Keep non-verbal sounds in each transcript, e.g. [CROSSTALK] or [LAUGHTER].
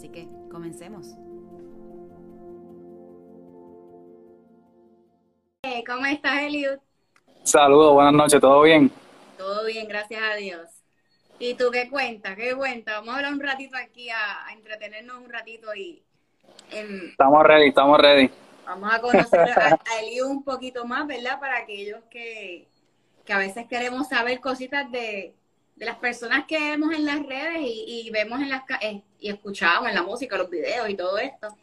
Así que comencemos. ¿Cómo estás, Eliud? Saludos, buenas noches, ¿todo bien? Todo bien, gracias a Dios. ¿Y tú qué cuentas? ¿Qué cuentas? Vamos a hablar un ratito aquí a, entretenernos un ratito y... estamos ready, estamos ready. Vamos a conocer a, a Eliud un poquito más, ¿verdad? Para aquellos que, que a veces queremos saber cositas de, de las personas que vemos en las redes y, vemos en las eh, y escuchamos en la música, los videos y todo esto.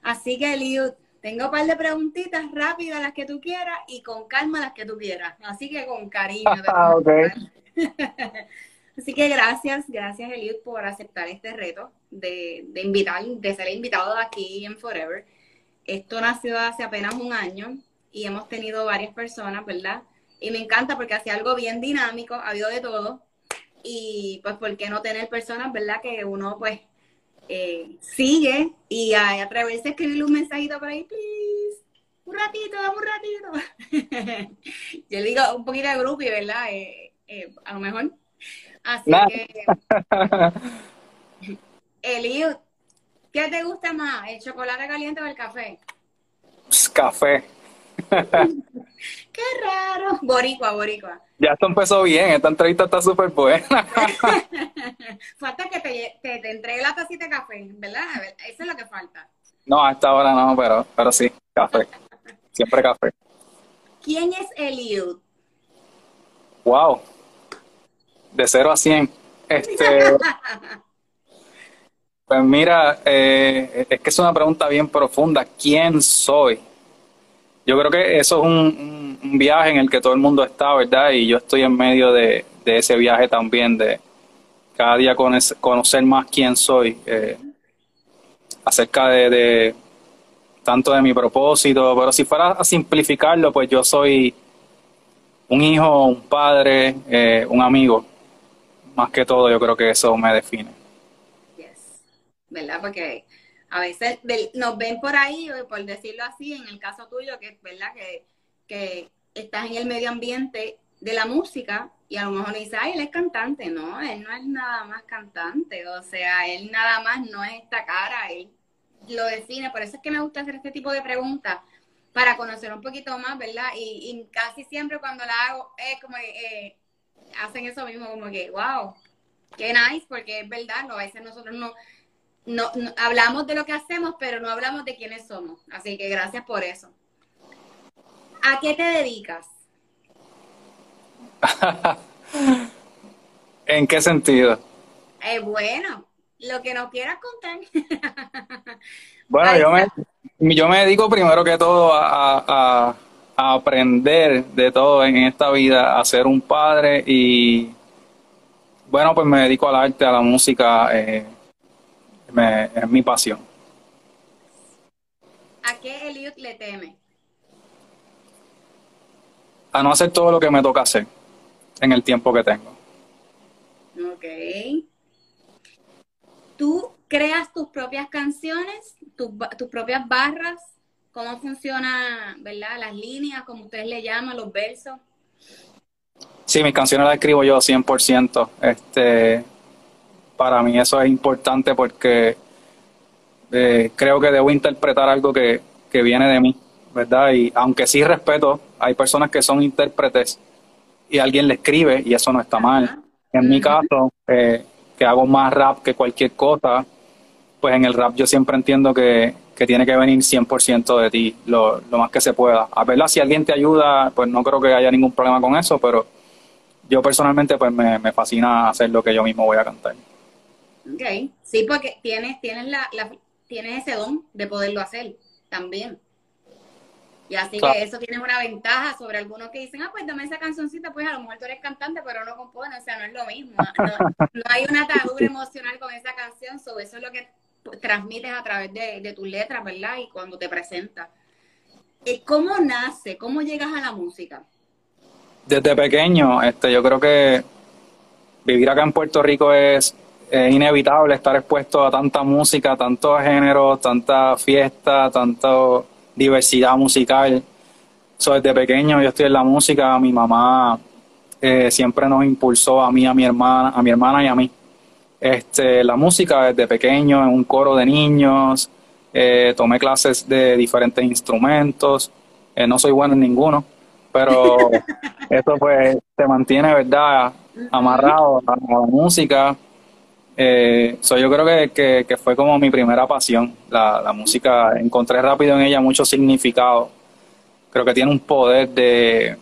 Así que, Liu, tengo un par de preguntitas rápidas, las que tú quieras, y con calma las que tú quieras. Así que con cariño. Ah, [LAUGHS] Así que gracias, gracias Eliud por aceptar este reto de, de invitar, de ser invitado aquí en Forever. Esto nació hace apenas un año y hemos tenido varias personas, ¿verdad? Y me encanta porque hace algo bien dinámico, ha habido de todo y pues por qué no tener personas, ¿verdad? Que uno pues eh, sigue y a, atreverse a escribirle un mensajito por ahí, please, un ratito, dame un ratito. [LAUGHS] Yo le digo un poquito de grupo, ¿verdad? Eh, eh, a lo mejor. Así que, [LAUGHS] Eliud, ¿qué te gusta más, el chocolate caliente o el café? Pues, café. [LAUGHS] Qué raro. Boricua, boricua. Ya esto empezó bien, esta entrevista está súper buena. [LAUGHS] falta que te, te, entregue la tacita de café, ¿verdad? Eso es lo que falta. No, a esta hora no, pero, pero sí, café. Siempre café. ¿Quién es Eliud? Wow. De 0 a 100. Este, [LAUGHS] pues mira, eh, es que es una pregunta bien profunda. ¿Quién soy? Yo creo que eso es un, viaje en el que todo el mundo está, ¿verdad? Y yo estoy en medio de, ese viaje también, de cada día conocer, más quién soy, eh, acerca de, tanto de mi propósito, pero si fuera a simplificarlo, pues yo soy un hijo, un padre, eh, un amigo. Más que todo, yo creo que eso me define. Yes. ¿Verdad? Porque a veces nos ven por ahí, por decirlo así, en el caso tuyo, que es verdad que, que estás en el medio ambiente de la música y a lo mejor dice, ay, él es cantante. No, él no es nada más cantante. O sea, él nada más no es esta cara, él lo define. Por eso es que me gusta hacer este tipo de preguntas para conocer un poquito más, ¿verdad? Y, casi siempre cuando la hago es como que eh, hacen eso mismo, como que, wow, qué nice, porque es verdad, a veces nosotros no no, hablamos de lo que hacemos, pero no hablamos de quiénes somos. Así que gracias por eso. ¿A qué te dedicas? [LAUGHS] ¿En qué sentido? Eh, bueno, lo que nos quieras contar. [LAUGHS] bueno, yo me, yo me dedico primero que todo a, aprender de todo en esta vida, a ser un padre y, bueno, pues me dedico al arte, a la música. Eh, es mi pasión. ¿A qué Eliud le teme? A no hacer todo lo que me toca hacer en el tiempo que tengo. Ok. ¿Tú creas tus propias canciones, tus, tus propias barras? ¿Cómo funciona, verdad? Las líneas, como ustedes le llaman, los versos. Sí, mis canciones las escribo yo 100%. Este, para mí eso es importante porque eh, creo que debo interpretar algo que, viene de mí, ¿verdad? Y aunque sí respeto, hay personas que son intérpretes y alguien le escribe y eso no está mal. En mi caso, eh, que hago más rap que cualquier cosa, pues en el rap yo siempre entiendo que, tiene que venir 100% de ti, lo, lo, más que se pueda. A verdad, si alguien te ayuda, pues no creo que haya ningún problema con eso, pero yo personalmente pues me, me fascina hacer lo que yo mismo voy a cantar. Ok, sí, porque tienes, tienes, la, tienes ese don de poderlo hacer también. Y así que eso tiene una ventaja sobre algunos que dicen, ah, pues dame esa cancioncita, pues a lo mejor tú eres cantante, pero no compone, o sea, no es lo mismo. No, hay una atadura emocional con esa canción, sobre eso es lo que transmites a través de, de tus letras, ¿verdad? Y cuando te presentas. ¿Cómo nace? ¿Cómo llegas a la música? Desde pequeño, este, yo creo que vivir acá en Puerto Rico es, inevitable estar expuesto a tanta música, tantos géneros, tanta fiesta, tanta diversidad musical. So, desde pequeño yo estoy en la música, mi mamá eh, siempre nos impulsó a mí, a mi hermana, a mi hermana y a mí. Este, la música desde pequeño, en un coro de niños, eh, tomé clases de diferentes instrumentos, eh, no soy bueno en ninguno, pero [LAUGHS] eso pues te mantiene, ¿verdad?, amarrado a, la música. Eh, yo creo que, que, fue como mi primera pasión, la, la música, encontré rápido en ella mucho significado, creo que tiene un poder de...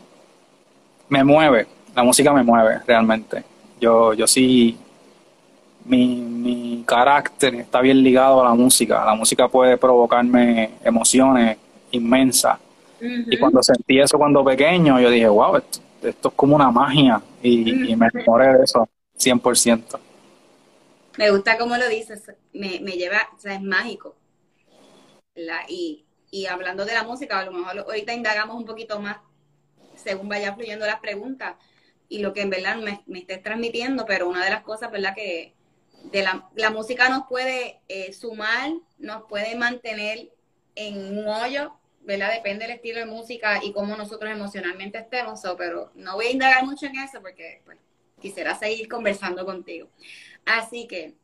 me mueve, la música me mueve realmente. Yo, yo sí mi, carácter está bien ligado a la música. La música puede provocarme emociones inmensas. Y cuando sentí eso cuando pequeño, yo dije, wow, esto, es como una magia. Y, me enamoré de eso 100%. Me gusta cómo lo dices, me, me lleva, o sea, es mágico. y, y hablando de la música, a lo mejor ahorita indagamos un poquito más según vaya fluyendo las preguntas y lo que en verdad me, me estés transmitiendo, pero una de las cosas, ¿verdad? Que, de la, la música nos puede eh, sumar, nos puede mantener en un hoyo, ¿verdad? Depende del estilo de música y cómo nosotros emocionalmente estemos, pero no voy a indagar mucho en eso porque pues, quisiera seguir conversando contigo. Así que,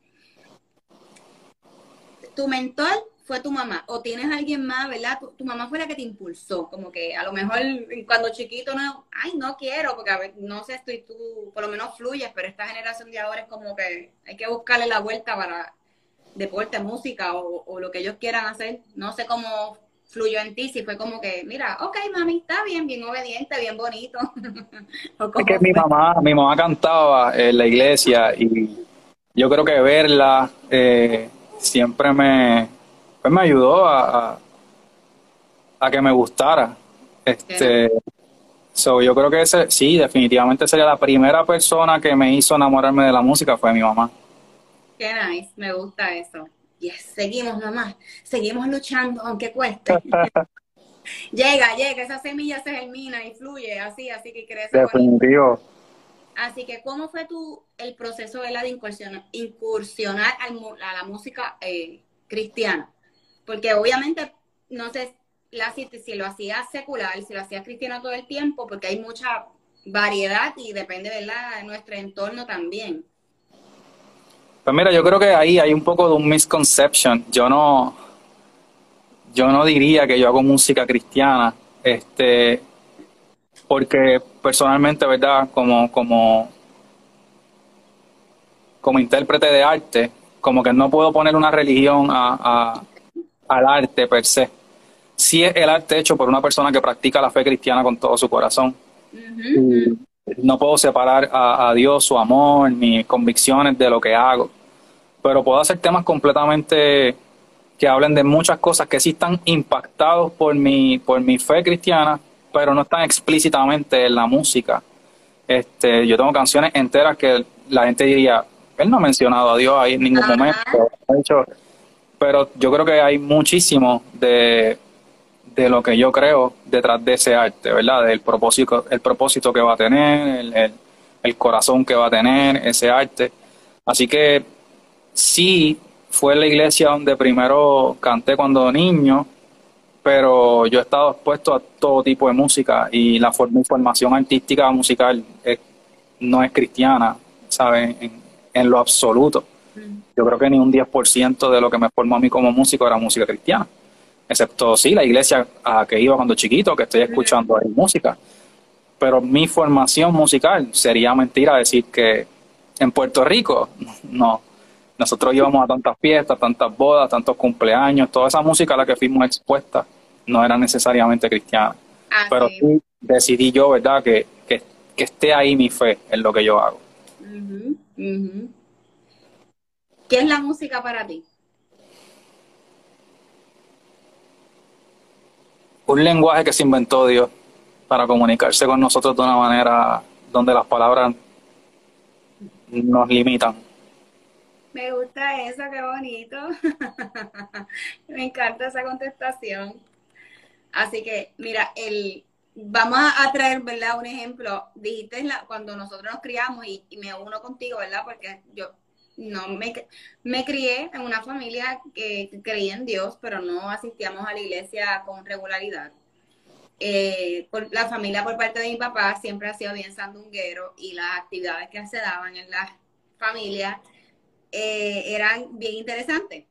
tu mentor fue tu mamá o tienes alguien más, ¿verdad? Tu, mamá fue la que te impulsó, como que a lo mejor cuando chiquito no, ay, no quiero, porque a ver, no sé, estoy tú, por lo menos fluyes, pero esta generación de ahora es como que hay que buscarle la vuelta para deporte, música o, lo que ellos quieran hacer. No sé cómo fluyó en ti, si fue como que, mira, ok, mami, está bien, bien obediente, bien bonito. [LAUGHS] es que mi mamá, mi mamá cantaba en la iglesia y yo creo que verla eh, siempre me pues me ayudó a, a, que me gustara. Este, so, yo creo que ese, sí, definitivamente sería la primera persona que me hizo enamorarme de la música fue mi mamá. Qué nice, me gusta eso. Yes, seguimos mamá, seguimos luchando aunque cueste. [LAUGHS] llega, llega, esa semilla se germina y fluye así, así que crece. Definitivo. Así que, ¿cómo fue tu, el proceso de, incursionar, incursionar a la música eh, cristiana? Porque obviamente, no sé la, si, si lo hacía secular, si lo hacía cristiano todo el tiempo, porque hay mucha variedad y depende de nuestro entorno también. Pues mira, yo creo que ahí hay un poco de un misconception. Yo no, yo no diría que yo hago música cristiana, este, porque personalmente, verdad, como, como, como intérprete de arte, como que no puedo poner una religión a, al arte per se. Si es el arte hecho por una persona que practica la fe cristiana con todo su corazón. No puedo separar a, Dios, su amor, mis convicciones de lo que hago. Pero puedo hacer temas completamente que hablen de muchas cosas que sí están impactados por mi, por mi fe cristiana, pero no están explícitamente en la música. Este, yo tengo canciones enteras que la gente diría, él no ha mencionado a Dios ahí en ningún momento. Pero yo creo que hay muchísimo de, lo que yo creo detrás de ese arte, ¿verdad? Del propósito, el propósito que va a tener, el, corazón que va a tener ese arte. Así que sí, fue la iglesia donde primero canté cuando niño, pero yo he estado expuesto a todo tipo de música y la formación artística musical no es cristiana, ¿sabes? en lo absoluto. Yo creo que ni un 10% de lo que me formó a mí como músico era música cristiana. Excepto, sí, la iglesia a que iba cuando chiquito, que estoy escuchando ahí música. Pero mi formación musical sería mentira decir que en Puerto Rico, [LAUGHS] no. Nosotros íbamos a tantas fiestas, tantas bodas, tantos cumpleaños, toda esa música a la que fuimos expuestas no era necesariamente cristiana. Ah, Pero sí. decidí yo, ¿verdad?, que, que, esté ahí mi fe en lo que yo hago. ¿Qué es la música para ti? Un lenguaje que se inventó Dios para comunicarse con nosotros de una manera donde las palabras nos limitan. Me gusta eso, qué bonito. [LAUGHS] Me encanta esa contestación. Así que, mira, el, vamos a traer, ¿verdad? Un ejemplo. Dijiste cuando nosotros nos criamos y, me uno contigo, ¿verdad? Porque yo no me, me crié en una familia que creía en Dios, pero no asistíamos a la iglesia con regularidad. Eh, la familia por parte de mi papá siempre ha sido bien sandunguero y las actividades que se daban en la familia eh, eran bien interesantes.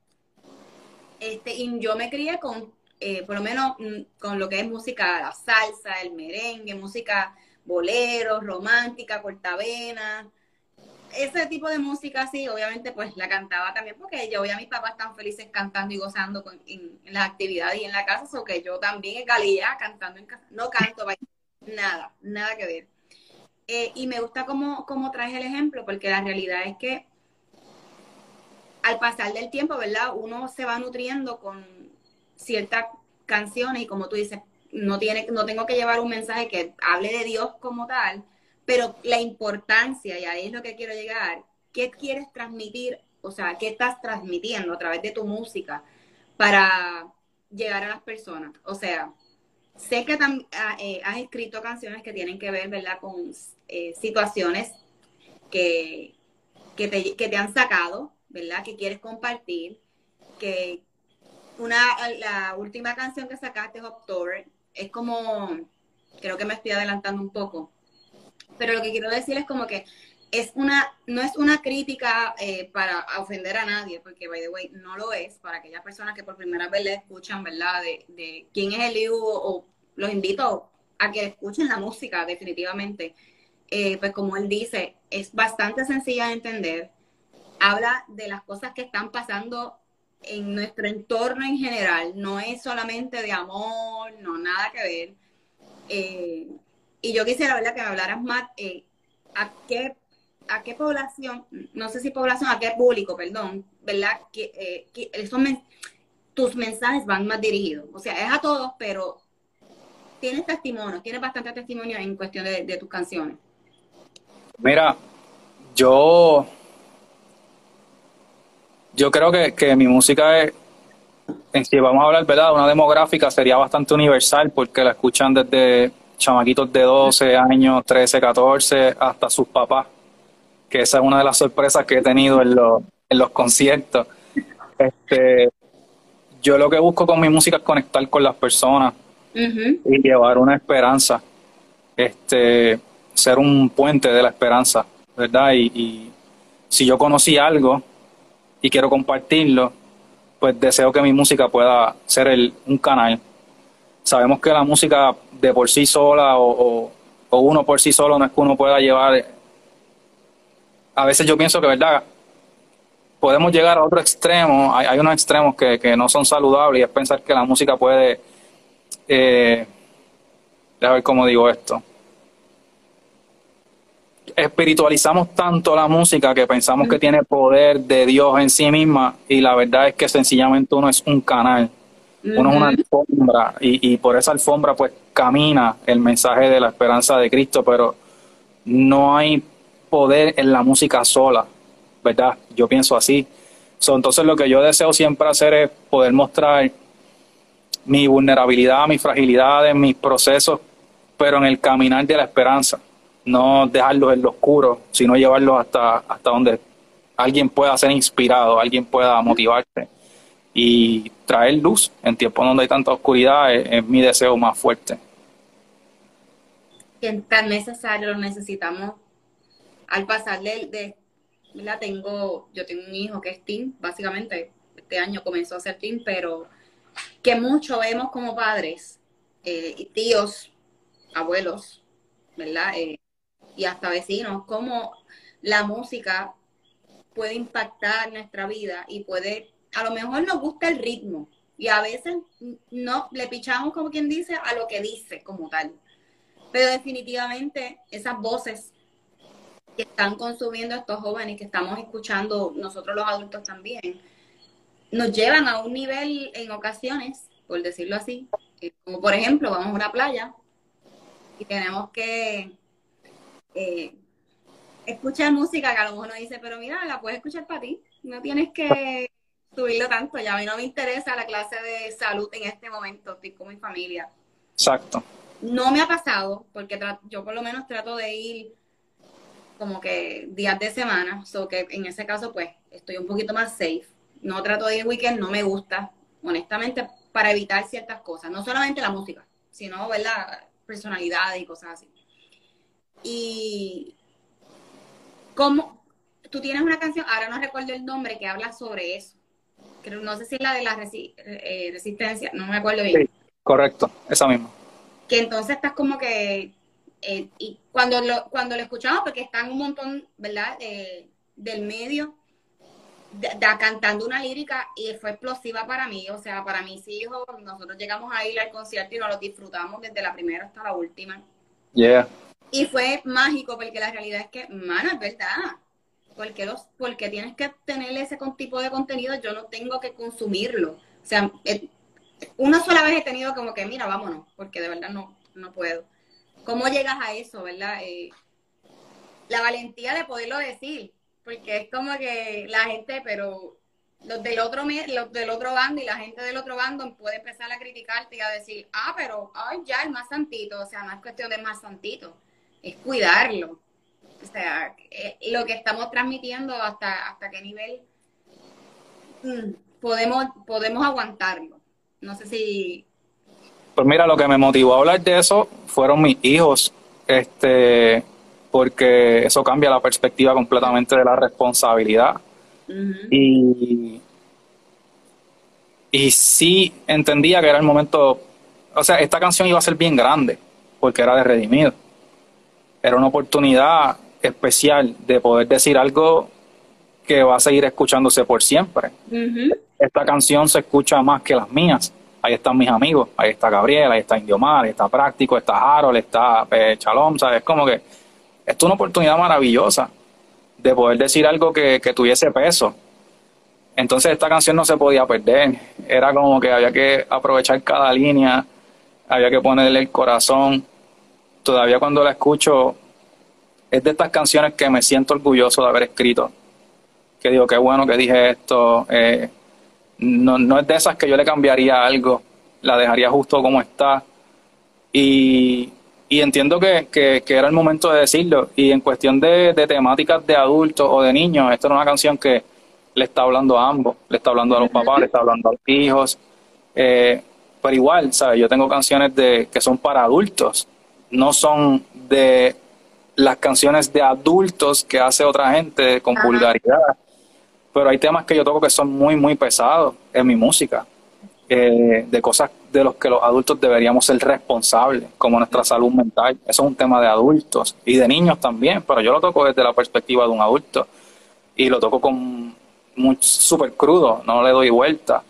Este, y yo me crié con, eh, por lo menos, mm, con lo que es música, la salsa, el merengue, música bolero, romántica, cortavena. Ese tipo de música, sí, obviamente, pues la cantaba también porque yo veía a mis papás tan felices cantando y gozando en, las actividades y en la casa, o que yo también en calidad cantando en casa. No canto, nada, nada que ver. Eh, y me gusta cómo, cómo el ejemplo, porque la realidad es que al pasar del tiempo, ¿verdad? Uno se va nutriendo con ciertas canciones y como tú dices, no, tiene, no tengo que llevar un mensaje que hable de Dios como tal, pero la importancia, y ahí es lo que quiero llegar, ¿qué quieres transmitir? O sea, ¿qué estás transmitiendo a través de tu música para llegar a las personas? O sea, sé que ah, eh, has escrito canciones que tienen que ver, ¿verdad?, con eh, situaciones que, que, te, que te han sacado ¿verdad? Que quieres compartir, que una, la última canción que sacaste, October, es como, creo que me estoy adelantando un poco, pero lo que quiero decir es como que es una, no es una crítica eh, para ofender a nadie, porque by the way, no lo es, para aquellas personas que por primera vez le escuchan, ¿verdad? De, de quién es el Liu, los invito a que escuchen la música, definitivamente. Eh, pues como él dice, es bastante sencilla de entender, habla de las cosas que están pasando en nuestro entorno en general, no es solamente de amor, no, nada que ver. Eh, y yo quisiera, ¿verdad?, que me hablaras más, eh, ¿a, qué, ¿a qué población, no sé si población, a qué público, perdón, ¿verdad?, que, eh, tus mensajes van más dirigidos. O sea, es a todos, pero tienes testimonio, tienes bastante testimonio en cuestión de tus canciones. Mira, yo yo creo que, que mi música es, en si vamos a hablar, ¿verdad? Una demográfica sería bastante universal porque la escuchan desde chamaquitos de 12 años, 13, 14, hasta sus papás, que esa es una de las sorpresas que he tenido en los, en los conciertos. Este, yo lo que busco con mi música es conectar con las personas y llevar una esperanza, este, ser un puente de la esperanza, ¿verdad? Y, y si yo conocí algo, y quiero compartirlo, pues deseo que mi música pueda ser el, un canal. Sabemos que la música de por sí sola o, uno por sí solo no es que uno pueda llevar. A veces yo pienso que, ¿verdad? Podemos llegar a otro extremo. Hay, unos extremos que, no son saludables y es pensar que la música puede. Eh, déjame ver cómo digo esto espiritualizamos tanto la música que pensamos que tiene poder de Dios en sí misma y la verdad es que sencillamente uno es un canal, uno es una alfombra y, por esa alfombra pues camina el mensaje de la esperanza de Cristo, pero no hay poder en la música sola, ¿verdad? Yo pienso así. entonces lo que yo deseo siempre hacer es poder mostrar mi vulnerabilidad, mi fragilidad en mis procesos, pero en el caminar de la esperanza no dejarlos en lo oscuro, sino llevarlos hasta, hasta donde alguien pueda ser inspirado, alguien pueda motivarse y traer luz en tiempos donde hay tanta oscuridad es, mi deseo más fuerte. Que tan necesario lo necesitamos al pasar de, la tengo, yo tengo un hijo que es teen, básicamente este año comenzó a ser teen, pero que mucho vemos como padres, eh, tíos, abuelos, ¿verdad? Eh, y hasta vecinos, cómo la música puede impactar nuestra vida y puede, a lo mejor nos gusta el ritmo y a veces no le pichamos como quien dice a lo que dice como tal. Pero definitivamente esas voces que están consumiendo estos jóvenes, que estamos escuchando nosotros los adultos también, nos llevan a un nivel en ocasiones, por decirlo así, como por ejemplo, vamos a una playa y tenemos que eh, escuchar música que a lo mejor uno dice, pero mira, la puedes escuchar para ti. no tienes que subirlo tanto, ya a mí no me interesa la clase de salud en este momento, estoy con mi familia. Exacto. No me ha pasado, porque yo por lo menos trato de ir como que días de semana, so que en ese caso pues estoy un poquito más safe. No trato de ir weekend, no me gusta, honestamente, para evitar ciertas cosas, no solamente la música, sino, ¿verdad? Personalidad y cosas así. Y como tú tienes una canción, ahora no recuerdo el nombre, que habla sobre eso. no sé si es la de la eh, resistencia, no me acuerdo bien. correcto, esa misma. Que entonces estás como que, eh, y cuando lo, cuando lo escuchamos, porque están un montón, ¿verdad? del medio, cantando una lírica y fue explosiva para mí, o sea, para mis hijos, nosotros llegamos a ir al concierto y nos lo disfrutamos desde la primera hasta la última. Yeah. Y fue mágico porque la realidad es que, mano, es verdad. Porque, los, porque tienes que tener ese tipo de contenido, yo no tengo que consumirlo. O sea, eh, una sola vez he tenido como que, mira, vámonos, porque de verdad no, no puedo. ¿Cómo llegas a eso, verdad? Eh, la valentía de poderlo decir, porque es como que la gente, pero los del otro del otro bando y la gente del otro bando puede empezar a criticarte y a decir, ah, pero ay, ya el más santito, o sea, no es cuestión de más santito, es cuidarlo. O sea, eh, lo que estamos transmitiendo hasta hasta qué nivel mm, podemos podemos aguantarlo. No sé si Pues mira, lo que me motivó a hablar de eso fueron mis hijos. Este, porque eso cambia la perspectiva completamente de la responsabilidad. Y, y sí entendía que era el momento, o sea, esta canción iba a ser bien grande, porque era de Redimido. Era una oportunidad especial de poder decir algo que va a seguir escuchándose por siempre. Esta canción se escucha más que las mías. Ahí están mis amigos, ahí está Gabriel, ahí está Indiomar, ahí está Práctico, está Harold, está eh, Chalom, ¿sabes? Como que esto es una oportunidad maravillosa de poder decir algo que, tuviese peso. Entonces esta canción no se podía perder. Era como que había que aprovechar cada línea, había que ponerle el corazón. Todavía cuando la escucho, es de estas canciones que me siento orgulloso de haber escrito. Que digo, qué bueno que dije esto. Eh, no, no es de esas que yo le cambiaría algo, la dejaría justo como está. Y y entiendo que, que, era el momento de decirlo. Y en cuestión de, temáticas de adultos o de niños, esta es una canción que le está hablando a ambos, le está hablando a los papás, le está hablando a los hijos. Eh, pero igual, ¿sabes? Yo tengo canciones de, que son para adultos, no son de las canciones de adultos que hace otra gente con vulgaridad. Pero hay temas que yo toco que son muy, muy pesados en mi música. Eh, de cosas de los que los adultos deberíamos ser responsables, como nuestra salud mental. Eso es un tema de adultos y de niños también, pero yo lo toco desde la perspectiva de un adulto y lo toco con súper crudo, no le doy vuelta.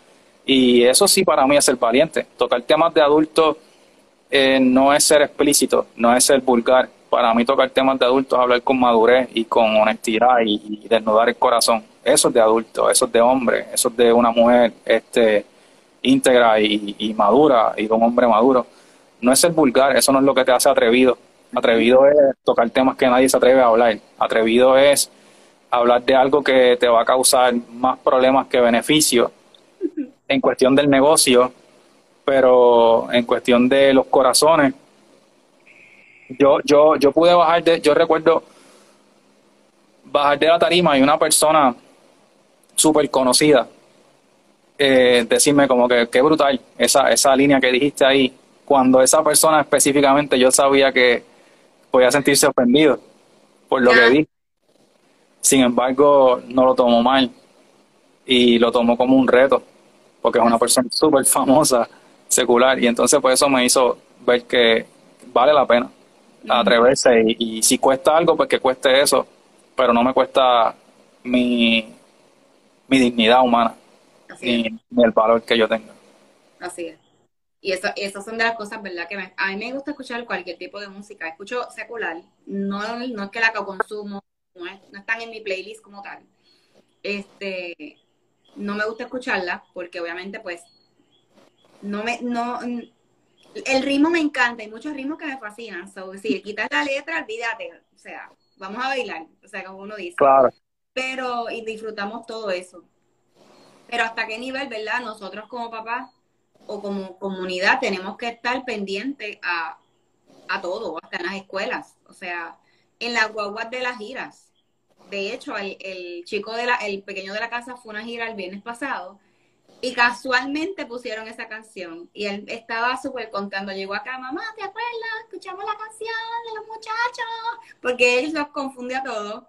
Y eso sí para mí es ser valiente. Tocar temas de adultos eh, no es ser explícito, no es ser vulgar. Para mí tocar temas de adultos hablar con madurez y con honestidad y, y desnudar el corazón. Eso es de adulto, eso es de hombre, eso es de una mujer. este íntegra y, madura y de un hombre maduro. No es ser vulgar, eso no es lo que te hace atrevido. Atrevido es tocar temas que nadie se atreve a hablar. Atrevido es hablar de algo que te va a causar más problemas que beneficios en cuestión del negocio, pero en cuestión de los corazones. Yo, yo, yo pude bajar de, yo recuerdo bajar de la tarima y una persona súper conocida eh, decirme como que qué brutal esa, esa línea que dijiste ahí, cuando esa persona específicamente yo sabía que podía sentirse ofendido por lo que dije. Sin embargo, no lo tomó mal y lo tomó como un reto, porque es una persona súper famosa, secular, y entonces pues eso me hizo ver que vale la pena atreverse y, y si cuesta algo, pues que cueste eso, pero no me cuesta mi, mi dignidad humana ni, el valor que yo tenga. Así es. Y eso, esas son de las cosas, ¿verdad? Que a mí me gusta escuchar cualquier tipo de música. Escucho secular, no, no es que la consumo, no, no están en mi playlist como tal. Este, no me gusta escucharla porque obviamente pues no me, no, el ritmo me encanta, hay muchos ritmos que me fascinan. So, si quitas la letra, olvídate, o sea, vamos a bailar, o sea, como uno dice. Claro. pero y disfrutamos todo eso. Pero hasta qué nivel, ¿verdad? Nosotros como papás o como comunidad tenemos que estar pendientes a, a todo, hasta en las escuelas. O sea, en las guaguas de las giras. De hecho, el, el chico de la, el pequeño de la casa fue una gira el viernes pasado y casualmente pusieron esa canción y él estaba súper contando, llegó acá, mamá, ¿te acuerdas? Escuchamos la canción de los muchachos, porque él los confunde a todos.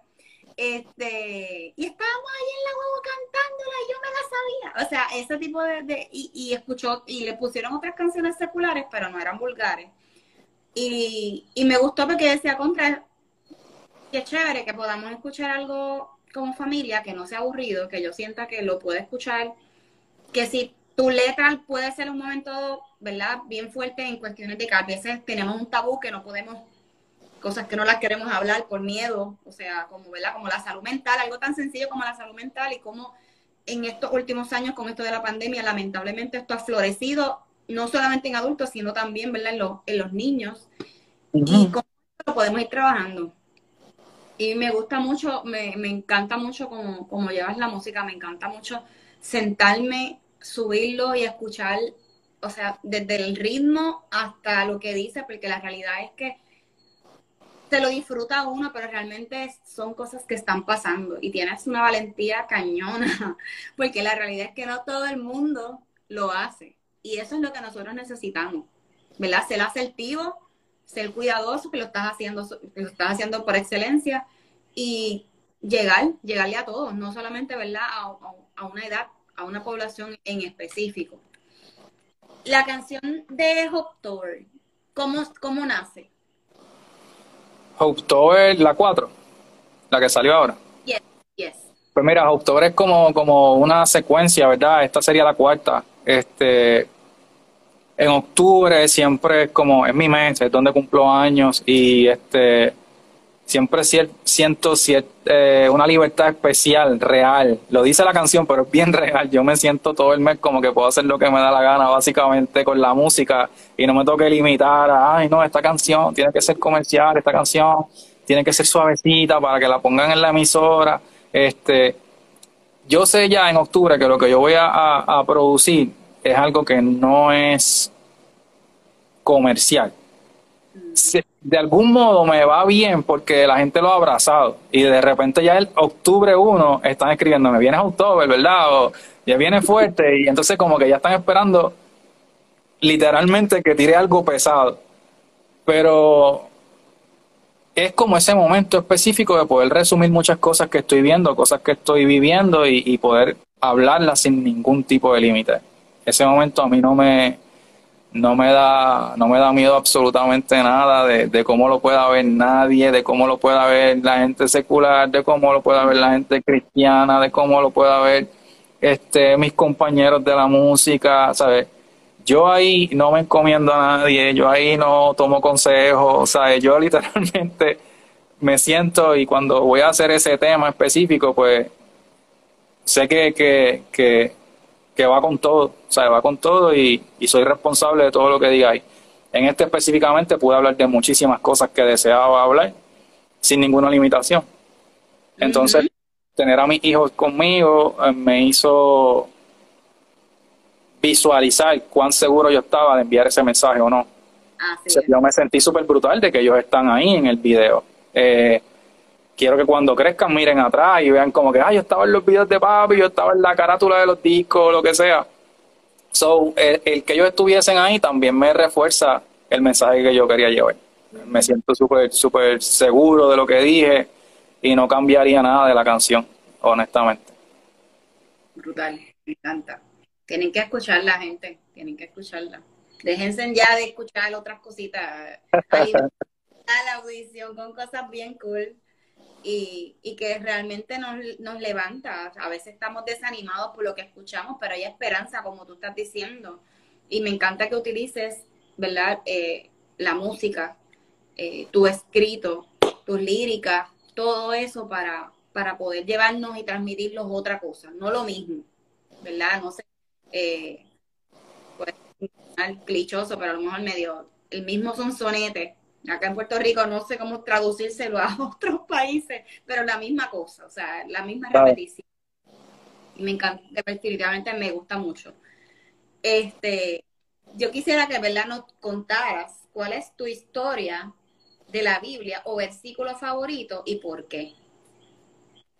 Este, y estábamos ahí en la huevo cantándola y yo me la sabía. O sea, ese tipo de, de y, y, escuchó, y le pusieron otras canciones seculares, pero no eran vulgares. Y, y me gustó porque decía contra, es chévere que podamos escuchar algo como familia, que no sea aburrido, que yo sienta que lo puedo escuchar que si tu letra puede ser un momento, ¿verdad? Bien fuerte en cuestiones de que a veces tenemos un tabú que no podemos, cosas que no las queremos hablar por miedo, o sea, como, ¿verdad? Como la salud mental, algo tan sencillo como la salud mental y como en estos últimos años con esto de la pandemia, lamentablemente esto ha florecido, no solamente en adultos, sino también, ¿verdad? En, los, en los niños. Y cómo lo podemos ir trabajando. Y me gusta mucho, me, me encanta mucho como, como llevas la música, me encanta mucho sentarme subirlo y escuchar, o sea, desde el ritmo hasta lo que dice, porque la realidad es que se lo disfruta uno, pero realmente son cosas que están pasando y tienes una valentía cañona, [LAUGHS] porque la realidad es que no todo el mundo lo hace y eso es lo que nosotros necesitamos, ¿verdad? Ser asertivo, ser cuidadoso, que lo estás haciendo, lo estás haciendo por excelencia y llegar, llegarle a todos, no solamente, ¿verdad? A, a una edad a una población en específico. La canción de Hope ¿cómo, cómo nace? Hope la 4, la que salió ahora. Yes, yes. Pues mira, Hope es como, como una secuencia, ¿verdad? Esta sería la cuarta. Este, en octubre siempre es como, es mi mes, es donde cumplo años y este siempre siento eh, una libertad especial, real. Lo dice la canción, pero es bien [LAUGHS] real. Yo me siento todo el mes como que puedo hacer lo que me da la gana, básicamente, con la música y no me tengo que limitar a, ay, no, esta canción tiene que ser comercial, esta canción tiene que ser suavecita para que la pongan en la emisora. Este, yo sé ya en octubre que lo que yo voy a producir es algo que no es comercial de algún modo me va bien porque la gente lo ha abrazado y de repente ya el octubre 1 están escribiéndome, vienes octubre, ¿verdad? O ya viene fuerte y entonces como que ya están esperando literalmente que tire algo pesado. Pero es como ese momento específico de poder resumir muchas cosas que estoy viendo, cosas que estoy viviendo y, y poder hablarlas sin ningún tipo de límite. Ese momento a mí no me, no me da, no me da miedo absolutamente nada de, cómo lo pueda ver nadie, de cómo lo pueda ver la gente secular, de cómo lo pueda ver la gente cristiana, de cómo lo pueda ver este mis compañeros de la música, ¿sabes? Yo ahí no me encomiendo a nadie, yo ahí no tomo consejos, ¿sabes? Yo [LAUGHS] literalmente me siento y cuando voy a hacer ese tema específico, pues sé que, que, que que va con todo, o sea, va con todo y, soy responsable de todo lo que diga ahí. En este específicamente pude hablar de muchísimas cosas que deseaba hablar sin ninguna limitación. Entonces, tener a mis hijos conmigo eh, me hizo visualizar cuán seguro yo estaba de enviar ese mensaje o no. yo me sentí súper brutal de que ellos están ahí en el video. Eh, quiero que cuando crezcan miren atrás y vean como que, ah, yo estaba en los videos de papi, yo estaba en la carátula de los discos, lo que sea. So, el, que ellos estuviesen ahí también me refuerza el mensaje que yo quería llevar. Me siento súper, súper seguro de lo que dije y no cambiaría nada de la canción, honestamente. Brutal, me encanta. Tienen que escuchar la gente, tienen que escucharla. Déjense ya de escuchar otras cositas. Ahí, [LAUGHS] a la audición con cosas bien cool y, que realmente nos, nos, levanta. A veces estamos desanimados por lo que escuchamos, pero hay esperanza, como tú estás diciendo. Y me encanta que utilices, ¿verdad? Eh, la música, eh, tu escrito, tus líricas, todo eso para, para poder llevarnos y transmitirlos otra cosa, no lo mismo, ¿verdad? No sé, eh, pues, clichoso, pero a lo mejor medio, el mismo son sonetes, Acá en Puerto Rico no sé cómo traducírselo a [LAUGHS] otros países, pero la misma cosa, o sea, la misma repetición. Y me encanta, definitivamente me gusta mucho. Este, yo quisiera que, ¿verdad?, nos contaras cuál es tu historia de la Biblia o versículo favorito y por qué.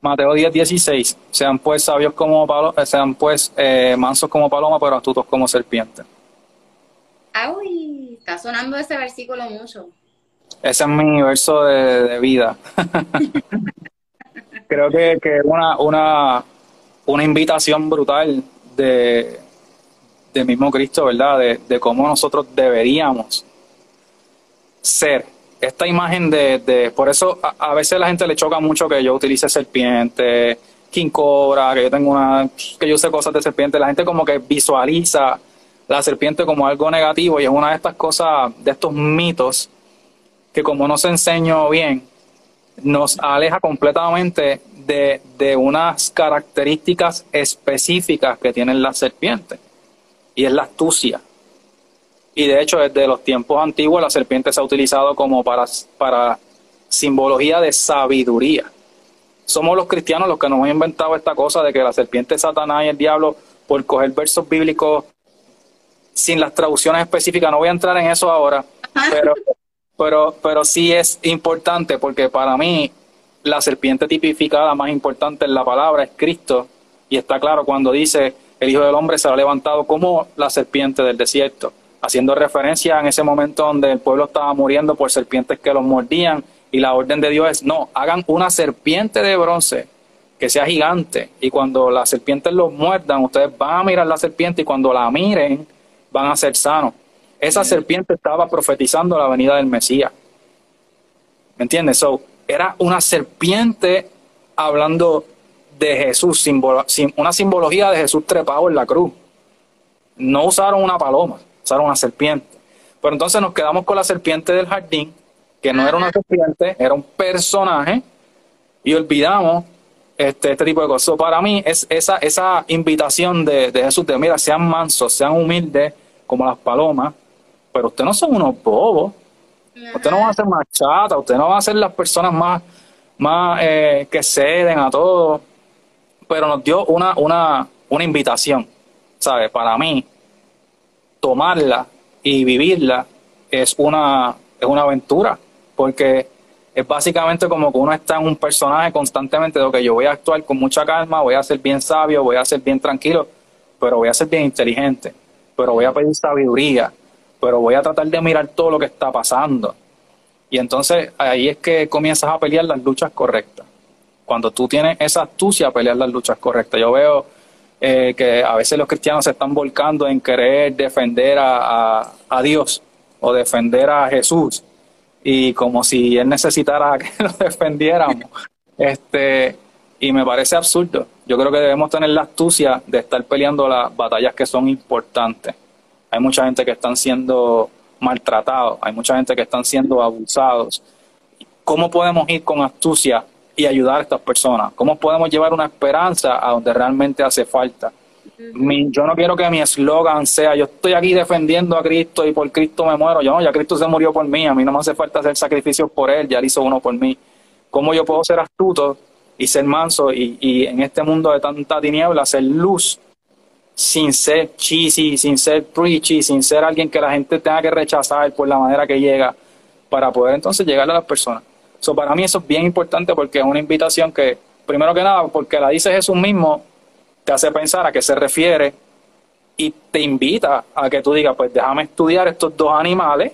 Mateo 10, 16. Sean pues sabios como palo, eh, sean pues eh, mansos como paloma, pero astutos como serpiente. Ay, está sonando ese versículo mucho. Ese es mi verso de, vida. [LAUGHS] Creo que es una, una, una invitación brutal de, de mismo Cristo, ¿verdad? De, de cómo nosotros deberíamos ser. Esta imagen de, de por eso a, veces la gente le choca mucho que yo utilice serpiente, king cobra, que yo tengo una, que yo sé cosas de serpiente. La gente como que visualiza la serpiente como algo negativo y es una de estas cosas, de estos mitos que como no se enseñó bien, nos aleja completamente de, de unas características específicas que tienen las serpientes y es la astucia. Y de hecho, desde los tiempos antiguos, la serpiente se ha utilizado como para, para simbología de sabiduría. Somos los cristianos los que nos hemos inventado esta cosa de que la serpiente es Satanás y el diablo por coger versos bíblicos sin las traducciones específicas. No voy a entrar en eso ahora, pero, pero, pero sí es importante porque para mí la serpiente tipificada más importante en la palabra es Cristo. Y está claro cuando dice el Hijo del Hombre será levantado como la serpiente del desierto haciendo referencia en ese momento donde el pueblo estaba muriendo por serpientes que los mordían y la orden de Dios es, no, hagan una serpiente de bronce que sea gigante y cuando las serpientes los muerdan, ustedes van a mirar la serpiente y cuando la miren van a ser sanos. Esa serpiente estaba profetizando la venida del Mesías. ¿Me entiendes? So, era una serpiente hablando de Jesús, una simbología de Jesús trepado en la cruz. No usaron una paloma usaron una serpiente. Pero entonces nos quedamos con la serpiente del jardín, que no era una serpiente, era un personaje, y olvidamos este, este tipo de cosas. para mí es esa, esa invitación de, Jesús de, mira, sean mansos, sean humildes como las palomas, pero ustedes no son unos bobos. Ustedes no van a ser más chatas, ustedes no van a ser las personas más, más eh, que ceden a todo. Pero nos dio una, una, una invitación, ¿sabes? Para mí, tomarla y vivirla es una, es una aventura, porque es básicamente como que uno está en un personaje constantemente de que yo voy a actuar con mucha calma, voy a ser bien sabio, voy a ser bien tranquilo, pero voy a ser bien inteligente, pero voy a pedir sabiduría, pero voy a tratar de mirar todo lo que está pasando. Y entonces ahí es que comienzas a pelear las luchas correctas. Cuando tú tienes esa astucia a pelear las luchas correctas. Yo veo eh, que a veces los cristianos se están volcando en querer defender a, a, Dios o defender a Jesús y como si él necesitara [LAUGHS] que lo defendiéramos. este, y me parece absurdo. Yo creo que debemos tener la astucia de estar peleando las batallas que son importantes. Hay mucha gente que están siendo maltratados, hay mucha gente que están siendo abusados. ¿Cómo podemos ir con astucia y ayudar a estas personas? ¿Cómo podemos llevar una esperanza a donde realmente hace falta? yo no quiero que mi eslogan sea yo estoy aquí defendiendo a Cristo y por Cristo me muero. Yo no, ya Cristo se murió por mí, a mí no me hace falta hacer sacrificios por Él, ya Él hizo uno por mí. ¿Cómo yo puedo ser astuto y ser manso y, y en este mundo de tanta tiniebla ser luz sin ser cheesy, sin ser preachy, sin ser alguien que la gente tenga que rechazar por la manera que llega para poder entonces llegar a las personas? para mí eso es bien importante porque es una invitación que, primero que nada, porque la dice Jesús mismo, te hace pensar a qué se refiere y te invita a que tú digas, pues déjame estudiar estos dos animales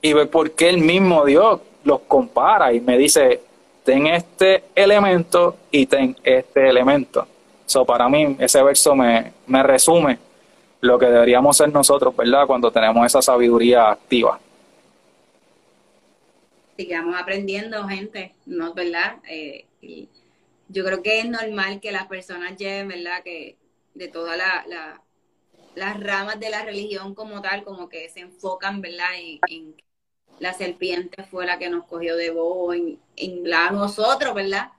y ver por qué el mismo Dios los compara y me dice, ten este elemento y ten este elemento. So, para mí ese verso me, me resume lo que deberíamos ser nosotros, ¿verdad? Cuando tenemos esa sabiduría activa sigamos aprendiendo, gente, ¿no verdad? Eh, yo creo que es normal que las personas lleven, ¿verdad? Que de todas la, las ramas de la religión como tal, como que se enfocan, ¿verdad? En, la serpiente fue la que nos cogió de bobo, en, en la nosotros, ¿verdad?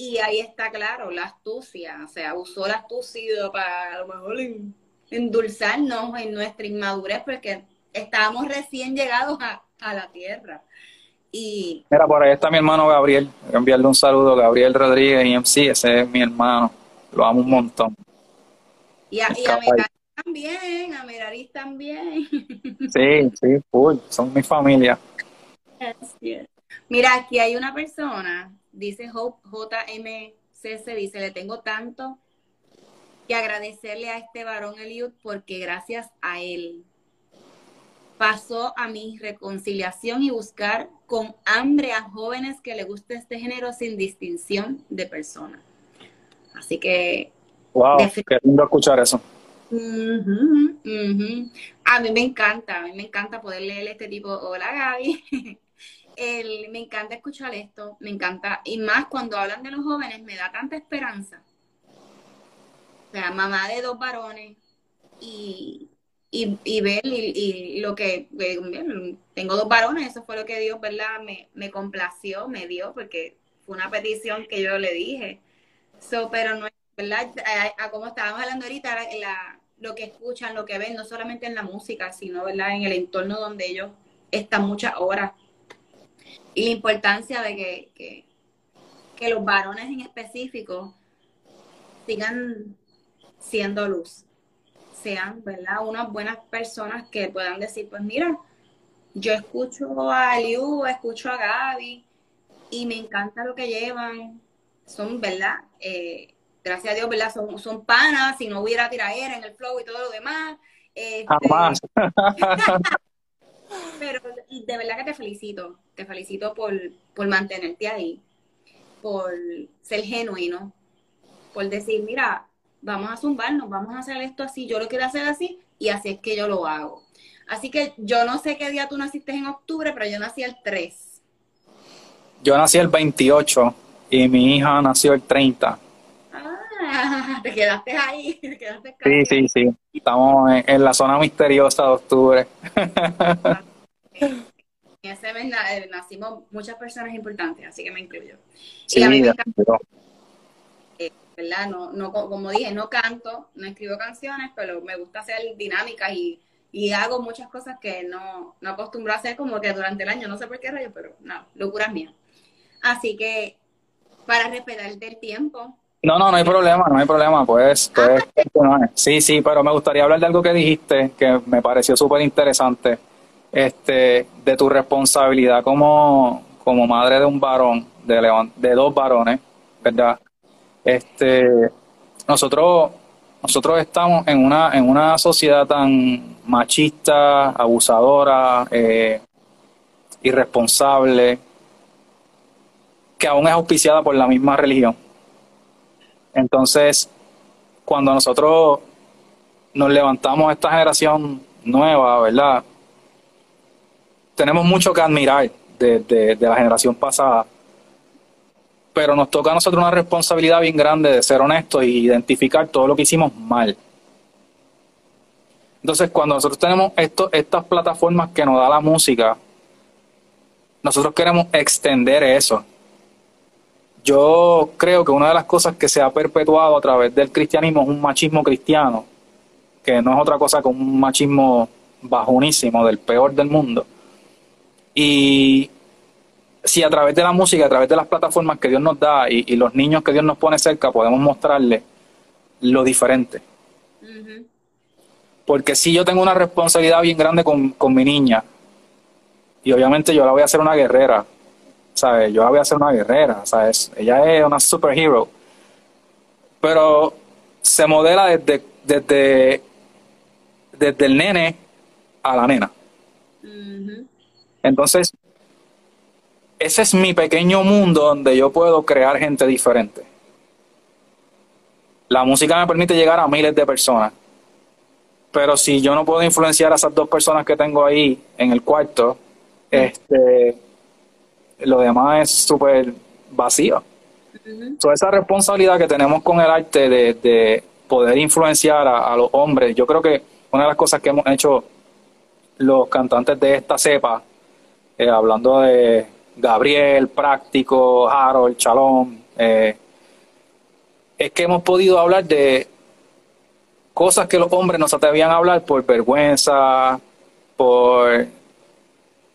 Y ahí está claro, la astucia, o sea, usó la astucia para a lo mejor endulzarnos en nuestra inmadurez, porque estábamos recién llegados a, a la tierra. Y Mira, por ahí está mi hermano Gabriel. Voy a enviarle un saludo, Gabriel Rodríguez, IMC, ese es mi hermano. Lo amo un montón. y a, y a también, a Meraris también. [LAUGHS] Sí, sí, full. Son mi familia. Mira, aquí hay una persona, dice Hope JMCC, dice, le tengo tanto que agradecerle a este varón Eliud porque gracias a él pasó a mi reconciliación y buscar con hambre a jóvenes que le guste este género sin distinción de persona. Así que Wow, qué lindo escuchar eso. A mí me encanta, a mí me encanta poder leer este tipo. Hola Gaby. [LAUGHS] El- me encanta escuchar esto, me encanta. Y más cuando hablan de los jóvenes, me da tanta esperanza. O sea, mamá de dos varones y, y, y ver y, lo que, tengo dos varones, eso fue lo que Dios, ¿verdad? Me, me complació, me dio, porque fue una petición que yo le dije. So, pero no ¿verdad? A, como estábamos hablando ahorita, la- lo que escuchan, lo que ven, no solamente en la música, sino, ¿verdad? En el entorno donde ellos están muchas horas. Y la importancia de que, que, que los varones en específico sigan siendo luz, sean, ¿verdad? Unas buenas personas que puedan decir, pues mira, yo escucho a Liu, escucho a Gaby y me encanta lo que llevan. Son, ¿verdad? Eh, gracias a Dios, ¿verdad? Son, son panas, si no hubiera tiraera en el flow y todo lo demás. Este, Jamás. [LAUGHS] pero de verdad que te felicito, te felicito por, por mantenerte ahí, por ser genuino, por decir, mira, vamos a zumbarnos, vamos a hacer esto así, yo lo quiero hacer así y así es que yo lo hago. Así que yo no sé qué día tú naciste en octubre, pero yo nací el 3. Yo nací el 28 y mi hija nació el 30. Ah, [LAUGHS] te quedaste ahí, [LAUGHS] te quedaste Sí, sí, sí. Estamos en, en la zona misteriosa de octubre. En ese mes na- eh, nacimos muchas personas importantes, así que me incluyo. Sí, y a mí me acuerdo. ¿verdad? No, no, co- como dije, no canto, no escribo canciones, pero me gusta hacer dinámicas y, y hago muchas cosas que no, no acostumbro a hacer como que durante el año, no sé por qué rayo, pero no, locuras mías. Así que, para respetarte el tiempo, No, no, no hay problema, no hay problema. Pues, pues. Sí, sí, pero me gustaría hablar de algo que dijiste que me pareció súper interesante. Este, de tu responsabilidad como, como madre de un varón, de, de dos varones, ¿verdad? Este, nosotros, nosotros estamos en una, en una sociedad tan machista, abusadora, eh, irresponsable, que aún es auspiciada por la misma religión. Entonces, cuando nosotros nos levantamos esta generación nueva, ¿verdad? Tenemos mucho que admirar de, la generación pasada, pero nos toca a nosotros una responsabilidad bien grande de ser honestos y identificar todo lo que hicimos mal. Entonces, cuando nosotros tenemos estas plataformas que nos da la música, nosotros queremos extender eso. Yo creo que una de las cosas que se ha perpetuado a través del cristianismo es un machismo cristiano, que no es otra cosa que un machismo bajonísimo, del peor del mundo. Y si a través de la música, a través de las plataformas que Dios nos da y, y los niños que Dios nos pone cerca, podemos mostrarles lo diferente. Porque si yo tengo una responsabilidad bien grande con, con mi niña, y obviamente yo la voy a hacer una guerrera, ¿sabes? Yo la voy a hacer una guerrera, ¿sabes? Ella es una superhero. Pero se modela desde, desde, desde el nene a la nena. ujú. Entonces, ese es mi pequeño mundo donde yo puedo crear gente diferente. La música me permite llegar a miles de personas. Pero si yo no puedo influenciar a esas dos personas que tengo ahí en el cuarto, este, lo demás es súper vacío. Toda esa responsabilidad que tenemos con el arte de, de poder influenciar a, a los hombres, yo creo que una de las cosas que hemos hecho los cantantes de esta cepa, eh, hablando de Gabriel, Práctico, Harold, Chalón, eh, es que hemos podido hablar de cosas que los hombres no se atrevían a hablar por vergüenza, por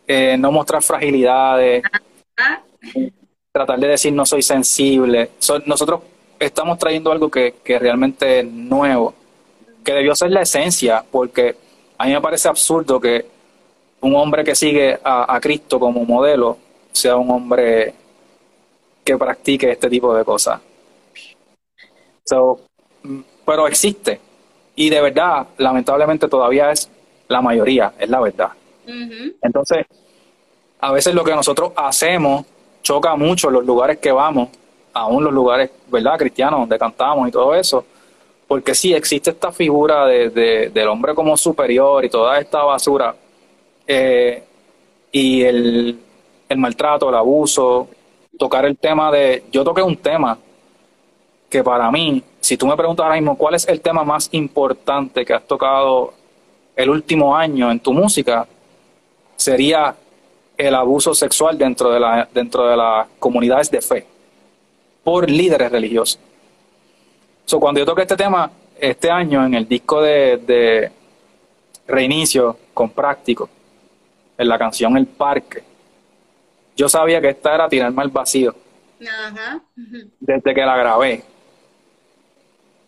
eh, no mostrar fragilidades, tratar de decir no soy sensible. nosotros estamos trayendo algo que, que realmente es nuevo, que debió ser la esencia, porque a mí me parece absurdo que un hombre que sigue a, Cristo como modelo sea un hombre que practique este tipo de cosas. pero existe. Y de verdad, lamentablemente todavía es la mayoría, es la verdad. Entonces, a veces lo que nosotros hacemos choca mucho los lugares que vamos, aún los lugares, ¿verdad?, cristianos, donde cantamos y todo eso, porque sí existe esta figura de, del hombre como superior y toda esta basura, eh, y el, el maltrato, el abuso, tocar el tema de, yo toqué un tema que para mí, si tú me preguntas ahora mismo cuál es el tema más importante que has tocado el último año en tu música, sería el abuso sexual dentro de, la, dentro de las comunidades de fe por líderes religiosos. So, cuando yo toqué este tema este año en el disco de, Reinicio con Práctico, en la canción El Parque, yo sabía que esta era tirarme al vacío. Desde que la grabé.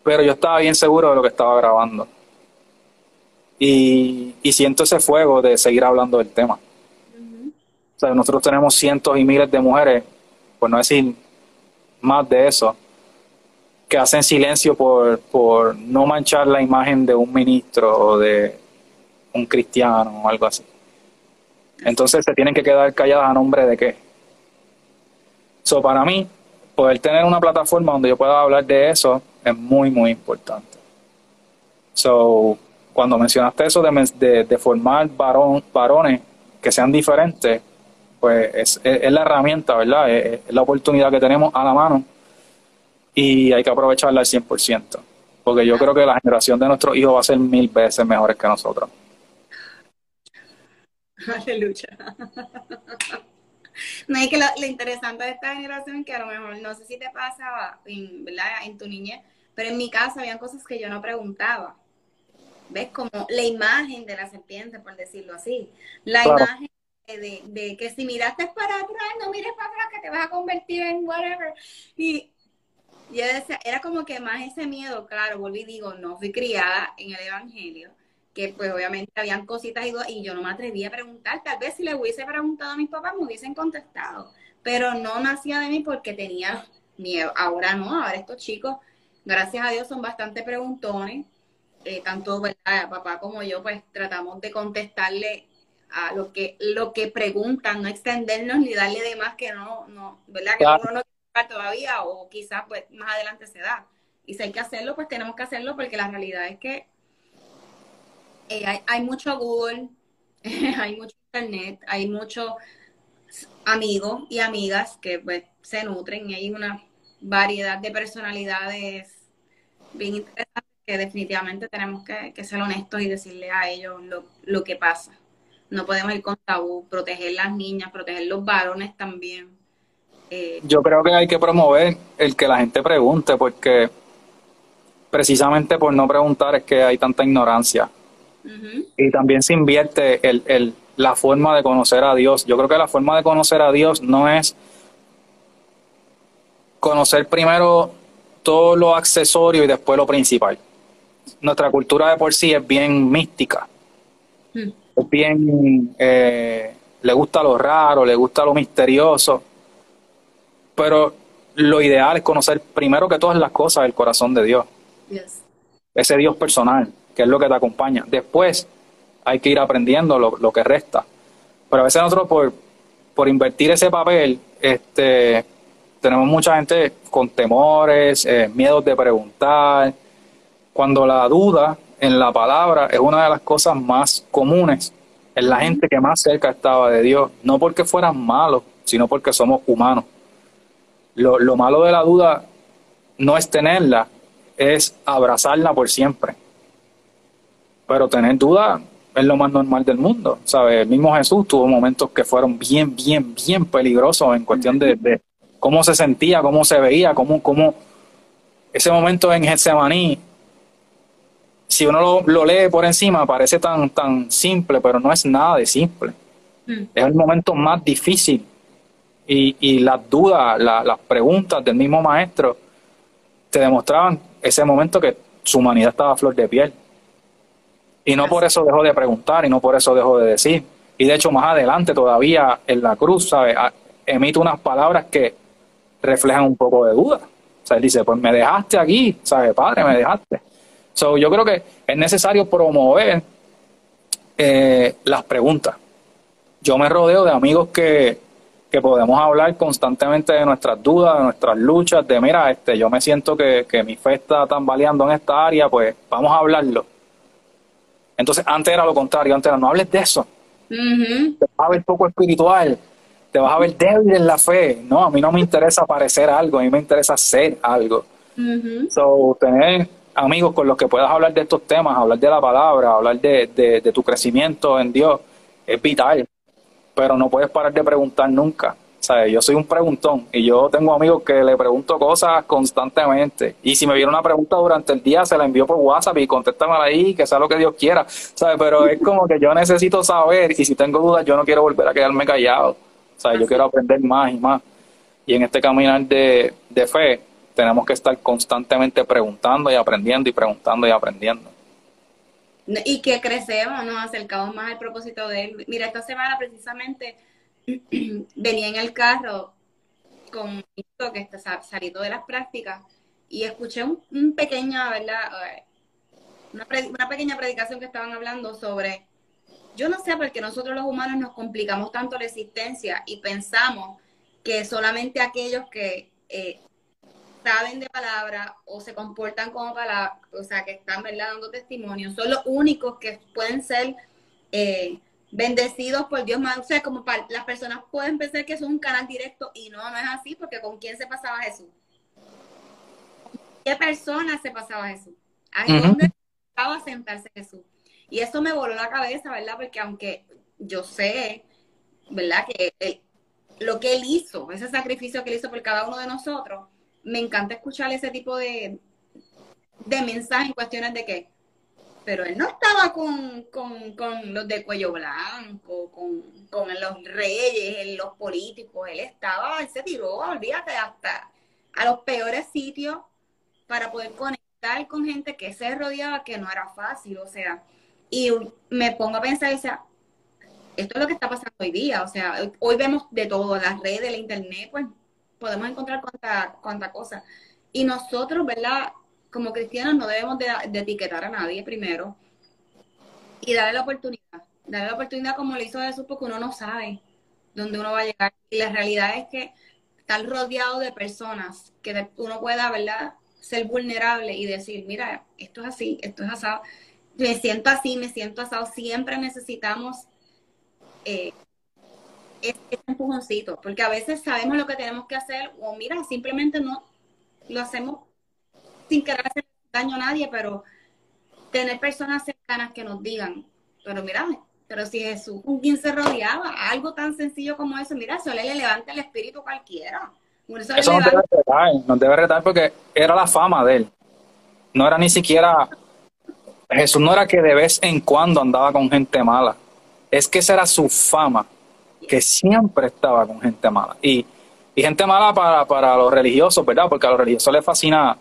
Pero yo estaba bien seguro de lo que estaba grabando. Y, y siento ese fuego de seguir hablando del tema. O sea, nosotros tenemos cientos y miles de mujeres, por no decir más de eso, que hacen silencio por, por no manchar la imagen de un ministro o de un cristiano o algo así. Entonces se tienen que quedar calladas a nombre de qué. So, para mí, poder tener una plataforma donde yo pueda hablar de eso es muy, muy importante. So, cuando mencionaste eso de, de, formar varón, varones que sean diferentes, pues es, la herramienta, ¿verdad? Es, la oportunidad que tenemos a la mano y hay que aprovecharla al 100%, porque yo creo que la generación de nuestros hijos va a ser mil veces mejores que nosotros. Aleluya. [LAUGHS] No, es que lo, interesante de esta generación que a lo mejor, no sé si te pasa en, ¿verdad? en tu niñez, pero en mi casa habían cosas que yo no preguntaba. ¿Ves? Como la imagen de la serpiente, por decirlo así. La imagen de, que si miraste para atrás, no mires para atrás, que te vas a convertir en whatever. Y yo decía, era como que más ese miedo, claro, volví y digo, no fui criada en el Evangelio, que pues obviamente habían cositas y, y yo no me atreví a preguntar, tal vez si le hubiese preguntado a mis papás me hubiesen contestado, pero no nacía de mí porque tenía miedo, ahora no, ahora estos chicos, gracias a Dios, son bastante preguntones, eh, tanto papá como yo, pues tratamos de contestarle a lo que lo que preguntan, no extendernos ni darle de más que no, no ¿verdad? Que uno no quiere todavía o quizás pues más adelante se da. Y si hay que hacerlo, pues tenemos que hacerlo porque la realidad es que eh, hay, hay, mucho Google, [LAUGHS] hay mucho Internet, hay muchos amigos y amigas que pues, se nutren y hay una variedad de personalidades bien interesantes que definitivamente tenemos que, ser honestos y decirle a ellos lo, lo que pasa no podemos ir con tabú, proteger las niñas, proteger los varones también. Eh, Yo creo que hay que promover el que la gente pregunte, porque precisamente por no preguntar es que hay tanta ignorancia. Y también se invierte el, el, la forma de conocer a Dios. Yo creo que la forma de conocer a Dios no es conocer primero todo lo accesorio y después lo principal. Nuestra cultura de por sí es bien mística. Mm bien, eh, le gusta lo raro, le gusta lo misterioso, pero lo ideal es conocer primero que todas las cosas del corazón de Dios. Ese Dios personal, que es lo que te acompaña. Después hay que ir aprendiendo lo, que resta. Pero a veces nosotros por, por invertir ese papel, este, tenemos mucha gente con temores, eh, miedos de preguntar, cuando la duda en la palabra es una de las cosas más comunes en la gente que más cerca estaba de Dios, no porque fueran malos, sino porque somos humanos. Lo, lo malo de la duda no es tenerla, es abrazarla por siempre. Pero tener duda es lo más normal del mundo, ¿sabes? El mismo Jesús tuvo momentos que fueron bien, bien, bien peligrosos en cuestión de, de cómo se sentía, cómo se veía, cómo, cómo ese momento en Getsemaní si uno lo, lee por encima parece tan, tan simple, pero no es nada de simple. Mm. Es el momento más difícil. Y, y las dudas, las preguntas del mismo maestro te demostraban ese momento que su humanidad estaba a flor de piel. Y no por eso dejó de preguntar y no por eso dejó de decir. Y de hecho, más adelante todavía en la cruz, ¿sabes? Emite unas palabras que reflejan un poco de duda. O sea, él dice, pues me dejaste aquí, ¿sabes? Padre, me dejaste. So, yo creo que es necesario promover eh, las preguntas. Yo me rodeo de amigos que, que podemos hablar constantemente de nuestras dudas, de nuestras luchas, de mira, este, yo me siento que, que mi fe está tambaleando en esta área, pues vamos a hablarlo. Entonces, antes era lo contrario, antes era no hables de eso. Te vas a ver poco espiritual, te vas a ver débil en la fe. No, a mí no me interesa parecer algo, a mí me interesa ser algo. So, tener amigos con los que puedas hablar de estos temas, hablar de la palabra, hablar de, de tu crecimiento en Dios, es vital. Pero no puedes parar de preguntar nunca. Yo soy un preguntón y yo tengo amigos que le pregunto cosas constantemente. Y si me viene una pregunta durante el día, se la envío por WhatsApp y contéstamela ahí, que sea lo que Dios quiera, ¿sabes? Pero es como que yo necesito saber y si tengo dudas, yo no quiero volver a quedarme callado, ¿sabes? Yo quiero aprender más y más. Y en este caminar de, de fe, tenemos que estar constantemente preguntando y aprendiendo y preguntando y aprendiendo. Y que crecemos, nos acercamos más al propósito de él. Mira, esta semana precisamente [CLEARS THROAT] venía en el carro con que está saliendo de las prácticas y escuché un, pequeña, ¿verdad? Una, una, pequeña predicación que estaban hablando sobre, yo no sé por qué nosotros los humanos nos complicamos tanto la existencia y pensamos que solamente aquellos que eh, saben de palabra o se comportan como palabra, o sea, que están, ¿verdad? Dando testimonio, son los únicos que pueden ser... Eh, bendecidos por Dios más. O sea, como para, las personas pueden pensar que es un canal directo y no, no es así, porque ¿con quién se pasaba Jesús? ¿Qué persona se pasaba Jesús? ¿A dónde estaba sentarse Jesús? Y eso me voló la cabeza, ¿verdad? Porque aunque yo sé, ¿verdad? Que lo que él hizo, ese sacrificio que él hizo por cada uno de nosotros, me encanta escuchar ese tipo de, de mensajes en cuestiones de que pero él no estaba con, los de cuello blanco, con, los reyes, los políticos, él estaba, él se tiró, olvídate, hasta a los peores sitios para poder conectar con gente que se rodeaba, que no era fácil, o sea, y me pongo a pensar, o sea, esto es lo que está pasando hoy día, o sea, hoy vemos de todo, las redes, la internet, pues podemos encontrar cuánta, cuánta cosa. Y nosotros, ¿verdad? Como cristianos no debemos de, etiquetar a nadie primero y darle la oportunidad. Darle la oportunidad como le hizo Jesús porque uno no sabe dónde uno va a llegar. Y la realidad es que estar rodeado de personas que uno pueda, ¿verdad? Ser vulnerable y decir, mira, esto es así, esto es asado. Me siento así, me siento asado. Siempre necesitamos eh, ese empujoncito, porque a veces sabemos lo que tenemos que hacer o mira, simplemente no lo hacemos sin querer hacer daño a nadie, pero tener personas cercanas que nos digan, pero mira, pero si Jesús con quien se rodeaba, algo tan sencillo como eso, mira, eso le levanta el espíritu cualquiera. Eso, eso nos, debe retar, nos debe retar porque era la fama de él. No era ni siquiera, Jesús no era que de vez en cuando andaba con gente mala, es que esa era su fama, que siempre estaba con gente mala. Y, y gente mala para, para los religiosos, ¿verdad? Porque a los religiosos les fascina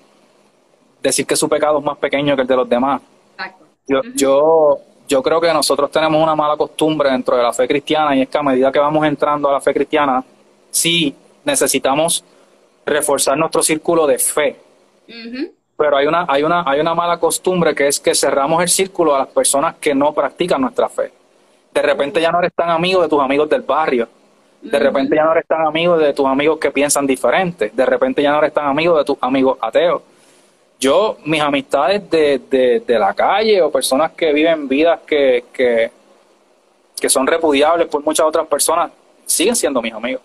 decir que su pecado es más pequeño que el de los demás. Yo, yo, yo creo que nosotros tenemos una mala costumbre dentro de la fe cristiana y es que a medida que vamos entrando a la fe cristiana, sí necesitamos reforzar nuestro círculo de fe. Pero hay una, hay, una, hay una mala costumbre que es que cerramos el círculo a las personas que no practican nuestra fe. De repente ya no eres tan amigo de tus amigos del barrio. De repente ya no eres tan amigo de tus amigos que piensan diferente. De repente ya no eres tan amigo de tus amigos ateos yo, mis amistades de, de, la calle o personas que viven vidas que, que, son repudiables por muchas otras personas, siguen siendo mis amigos.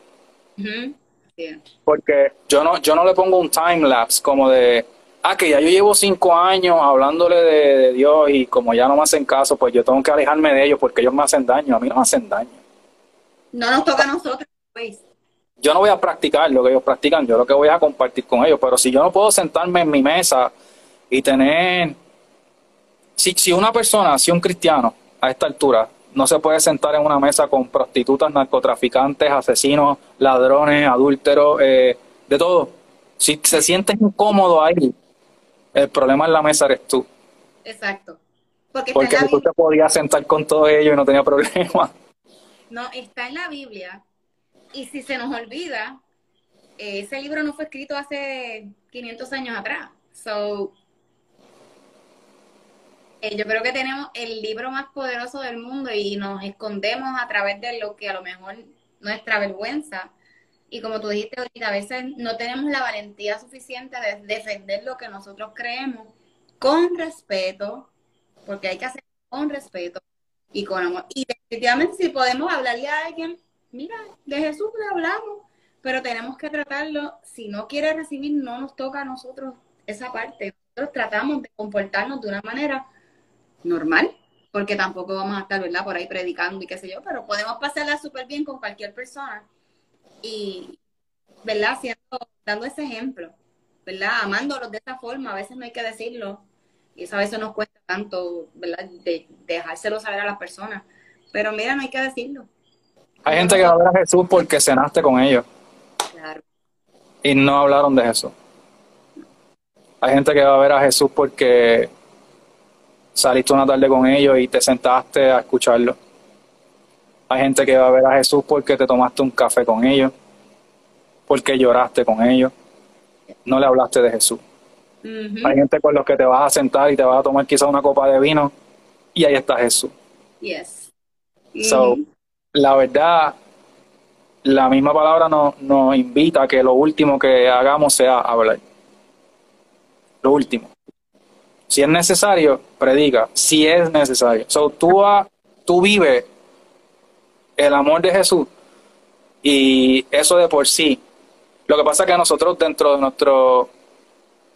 Porque yo no, yo no le pongo un time lapse como de, ah, que ya yo llevo cinco años hablándole de, Dios y como ya no me hacen caso, pues yo tengo que alejarme de ellos porque ellos me hacen daño. A mí no me hacen daño. No nos toca a nosotros, pues yo no voy a practicar lo que ellos practican, yo lo que voy a compartir con ellos, pero si yo no puedo sentarme en mi mesa y tener, si, si una persona, si un cristiano a esta altura no se puede sentar en una mesa con prostitutas, narcotraficantes, asesinos, ladrones, adúlteros, eh, de todo. Si se sientes incómodo ahí, el problema en la mesa eres tú. Exacto. Porque, Porque tú te podías sentar con todos ellos y no tenía problema. No, está en la Biblia. Y si se nos olvida, ese libro no fue escrito hace 500 años atrás. So, eh, yo creo que tenemos el libro más poderoso del mundo y nos escondemos a través de lo que a lo mejor nuestra vergüenza. Y como tú dijiste ahorita, a veces no tenemos la valentía suficiente de defender lo que nosotros creemos con respeto, porque hay que hacerlo con respeto y con amor. Y definitivamente si podemos hablarle a alguien, mira, de Jesús le hablamos, pero tenemos que tratarlo. Si no quiere recibir, no nos toca a nosotros esa parte. Nosotros tratamos de comportarnos de una manera normal, porque tampoco vamos a estar, ¿verdad?, por ahí predicando y qué sé yo, pero podemos pasarla súper bien con cualquier persona y, ¿verdad?, Siendo, dando ese ejemplo, ¿verdad?, amándolos de esa forma, a veces no hay que decirlo y eso a veces nos cuesta tanto, ¿verdad?, de, dejárselo saber a las personas, pero mira, no hay que decirlo. Hay gente que va a ver a Jesús porque cenaste con ellos. Claro. Y no hablaron de Jesús. Hay gente que va a ver a Jesús porque saliste una tarde con ellos y te sentaste a escucharlo. Hay gente que va a ver a Jesús porque te tomaste un café con ellos, porque lloraste con ellos, no le hablaste de Jesús. Hay gente con los que te vas a sentar y te vas a tomar quizá una copa de vino y ahí está Jesús. Yes. So, la verdad, la misma palabra nos, nos invita a que lo último que hagamos sea hablar. Lo último. Si es necesario, predica. Si es necesario. So, tú, tú vives el amor de Jesús y eso de por sí. Lo que pasa es que nosotros dentro de nuestro,